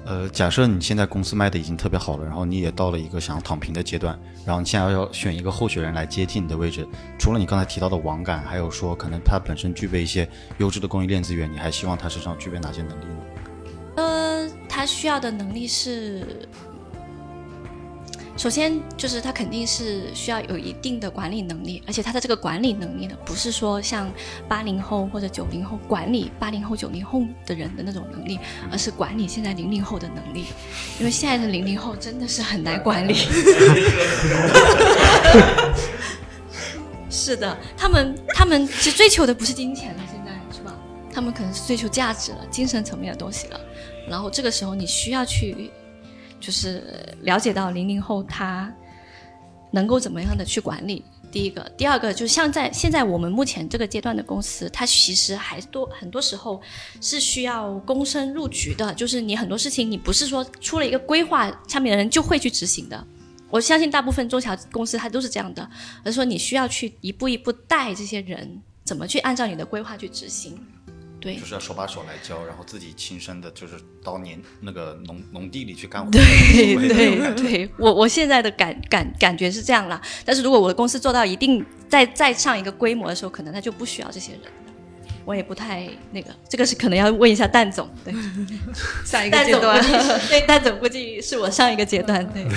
呃，假设你现在公司卖的已经特别好了，然后你也到了一个想要躺平的阶段，然后你现在要选一个候选人来接替你的位置，除了你刚才提到的网感，还有说可能他本身具备一些优质的供应链资源，你还希望他身上具备哪些能力呢？呃，他需要的能力是，首先就是他肯定是需要有一定的管理能力，而且他的这个管理能力呢，不是说像八零后或者九零后管理八零后、九零后的人的那种能力，而是管理现在零零后的能力，因为现在的零零后真的是很难管理。是的，他们他们其实追求的不是金钱了，现在是吧？他们可能是追求价值了，精神层面的东西了。然后这个时候你需要去，就是了解到零零后他能够怎么样的去管理。第一个，第二个就是像在现在我们目前这个阶段的公司，它其实还多很多时候是需要躬身入局的，就是你很多事情你不是说出了一个规划，下面的人就会去执行的。我相信大部分中小公司它都是这样的，而是说你需要去一步一步带这些人怎么去按照你的规划去执行。对就是要手把手来教，然后自己亲身的，就是到年那个农农地里去干活。对 对对，我我现在的感感感觉是这样啦。但是如果我的公司做到一定再再上一个规模的时候，可能他就不需要这些人了。我也不太那个，这个是可能要问一下蛋总。对，下一个蛋总阶段 对蛋总估计是我上一个阶段。对，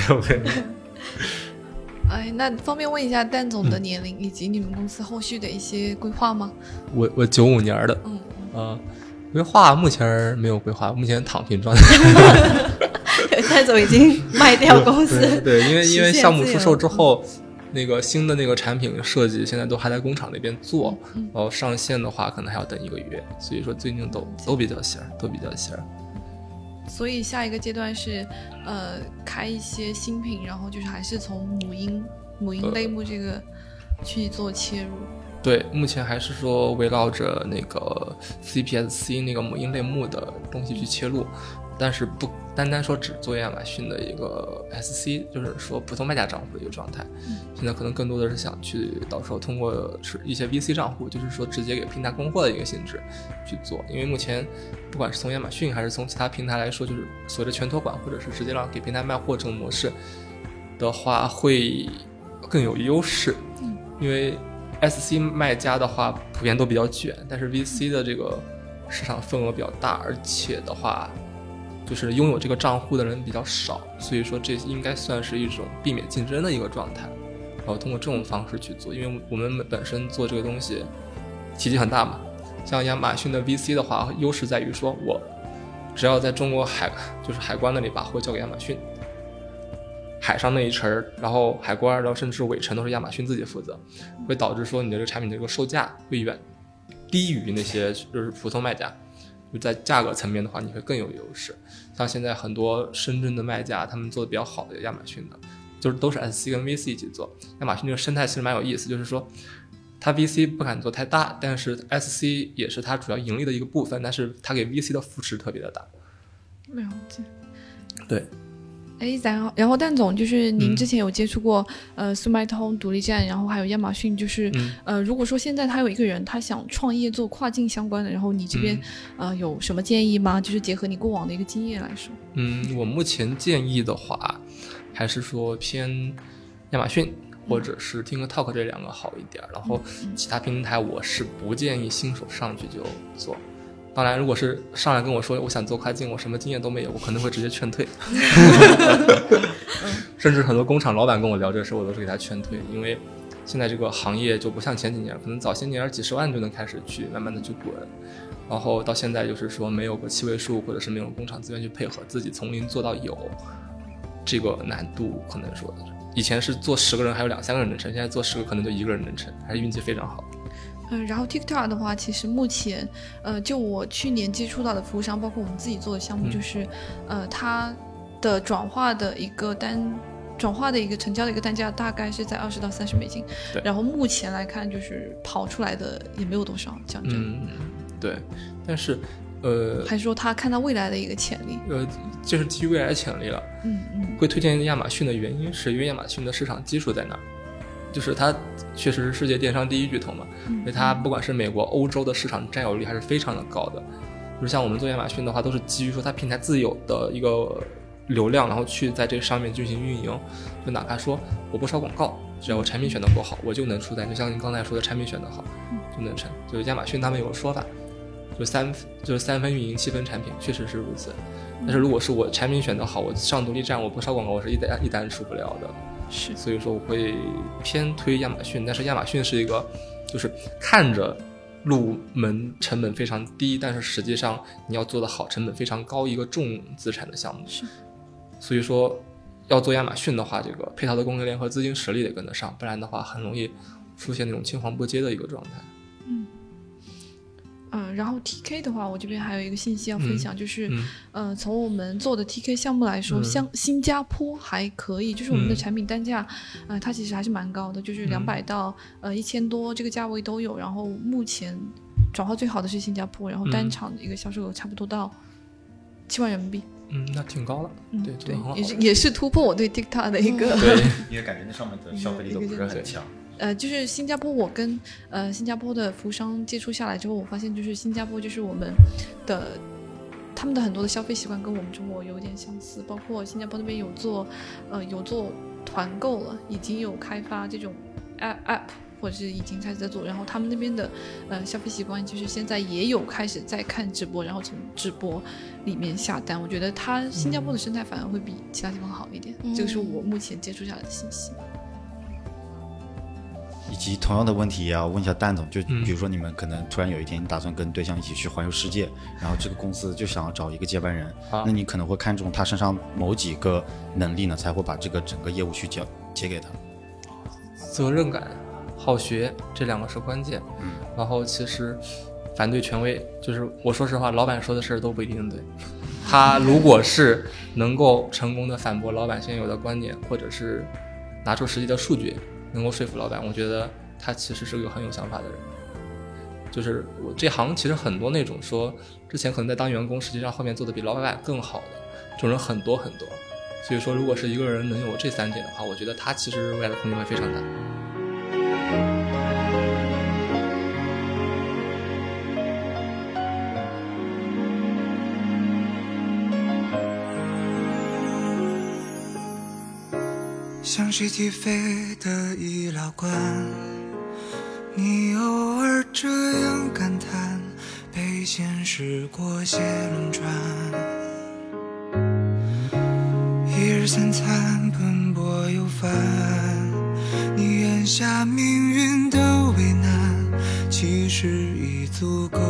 哎，那方便问一下蛋总的年龄以及你们公司后续的一些规划吗？我我九五年的，嗯，啊，规划目前没有规划，目前躺平状态。蔡总已经卖掉公司。对对，因为因为项目出售之后，那个新的那个产品设计现在都还在工厂那边做，嗯然后上线的话可能还要等一个月，所以说最近都都比较闲儿，都比较闲儿。所以下一个阶段是，呃，开一些新品，然后就是还是从母婴母婴类目这个去做切入。对，目前还是说围绕着那个 CPSC 那个母婴类目的东西去切入，但是不单单说只做亚马逊的一个 SC，就是说普通卖家账户的一个状态。现在可能更多的是想去到时候通过是一些 VC 账户，就是说直接给平台供货的一个性质去做，因为目前不管是从亚马逊还是从其他平台来说，就是所谓的全托管或者是直接让给平台卖货这种模式的话，会更有优势，因为 SC 卖家的话普遍都比较卷，但是 VC 的这个市场份额比较大，而且的话就是拥有这个账户的人比较少，所以说这应该算是一种避免竞争的一个状态。然后通过这种方式去做，因为我们本身做这个东西体积很大嘛。像亚马逊的 VC 的话，优势在于说我只要在中国海就是海关那里把货交给亚马逊，海上那一层儿，然后海关，然后甚至尾程都是亚马逊自己负责，会导致说你的这个产品的这个售价会远低于那些就是普通卖家。就在价格层面的话，你会更有优势。像现在很多深圳的卖家，他们做的比较好的亚马逊的，就是都是 SC 跟 VC 一起做。亚马逊这个生态其实蛮有意思，就是说它 VC 不敢做太大，但是 SC 也是它主要盈利的一个部分，但是它给 VC 的扶持特别的大。了解。对，哎，然后然后蛋总就是您嗯之前有接触过、呃速卖通、独立站，然后还有亚马逊，就是、嗯呃如果说现在他有一个人他想创业做跨境相关的，然后你这边、呃有什么建议吗？就是结合你过往的一个经验来说。嗯，我目前建议的话，还是说偏亚马逊或者是 TikTok 这两个好一点儿，然后其他平台我是不建议新手上去就做。当然，如果是上来跟我说我想做跨境，我什么经验都没有，我可能会直接劝退。甚至很多工厂老板跟我聊这事，我都是给他劝退，因为现在这个行业就不像前几年，可能早些年几十万就能开始去慢慢的去滚，然后到现在就是说没有个七位数，或者是没有工厂资源去配合，自己从零做到有，这个难度可能说以前是做十个人还有两三个人能成，现在做十个可能就一个人能成，还是运气非常好。嗯，然后 TikTok 的话，其实目前，呃，就我去年接触到的服务商，包括我们自己做的项目，嗯就是，呃，它的转化的一个单，转化的一个成交的一个单价大概是在二十到三十美金。对然后目前来看，就是跑出来的也没有多少，讲真，嗯，对，但是呃还是说他看到未来的一个潜力。呃，这是基于未来潜力了。嗯嗯会推荐亚马逊的原因，是因为亚马逊的市场基础在那儿，就是它确实是世界电商第一巨头嘛，因为它不管是美国、欧洲的市场占有率还是非常的高的。就是像我们做亚马逊的话，都是基于说它平台自有的一个流量，然后去在这上面进行运营。就哪怕说我不烧广告，只要我产品选的够好，我就能出单。就像您刚才说的，产品选的好就能成。就是亚马逊他们有个说法，就三就是三分运营，七分产品，确实是如此。但是如果是我产品选得好，我上独立站，我不烧广告，我是一单一单出不了的。是所以说我会偏推亚马逊，但是亚马逊是一个就是看着入门成本非常低，但是实际上你要做的好，成本非常高一个重资产的项目。是，所以说要做亚马逊的话，这个配套的供应链和资金实力得跟得上，不然的话很容易出现那种青黄不接的一个状态。嗯，然后 TK 的话，我这边还有一个信息要分享，就是，嗯呃，从我们做的 TK 项目来说，嗯像新加坡还可以，就是我们的嗯产品单价，呃，它其实还是蛮高的，就是两百到呃一千多这个价位都有。然后目前转化最好的是新加坡，然后单嗯场的一个销售额差不多到七万人民币。嗯，那挺高了。嗯，对对也是也是突破我对 TikTok 的一个。对，因为感觉那上面的消费力都不是很强。呃，就是新加坡，我跟呃新加坡的服务商接触下来之后，我发现就是新加坡就是我们的他们的很多的消费习惯跟我们中国有点相似，包括新加坡那边有做呃有做团购了，已经有开发这种 app app。或者是已经开始在做，然后他们那边的呃消费习惯，就是现在也有开始在看直播，然后从直播里面下单。我觉得他新加坡的生态反而会比其他地方好一点，这个是我目前接触下来的信息。以及同样的问题也要问一下蛋总，就嗯比如说你们可能突然有一天你打算跟对象一起去环游世界，然后这个公司就想要找一个接班人，啊那你可能会看中他身上某几个能力呢，才会把这个整个业务去交接给他。责任感、好学这两个是关键。嗯，然后其实反对权威，就是我说实话，老板说的事儿都不一定对。他如果是能够成功的反驳老板现有的观点，或者是拿出实际的数据，能够说服老板，我觉得他其实是个很有想法的人。就是我这行其实很多那种说之前可能在当员工，实际上后面做的比老板更好的这种人很多很多。所以说，如果是一个人能有这三点的话，我觉得他其实未来的空间会非常大。像是起飞的医疗馆，你偶尔这样感叹，被现实裹挟轮转。一日三餐奔波又烦，你眼下命运的为难，其实已足够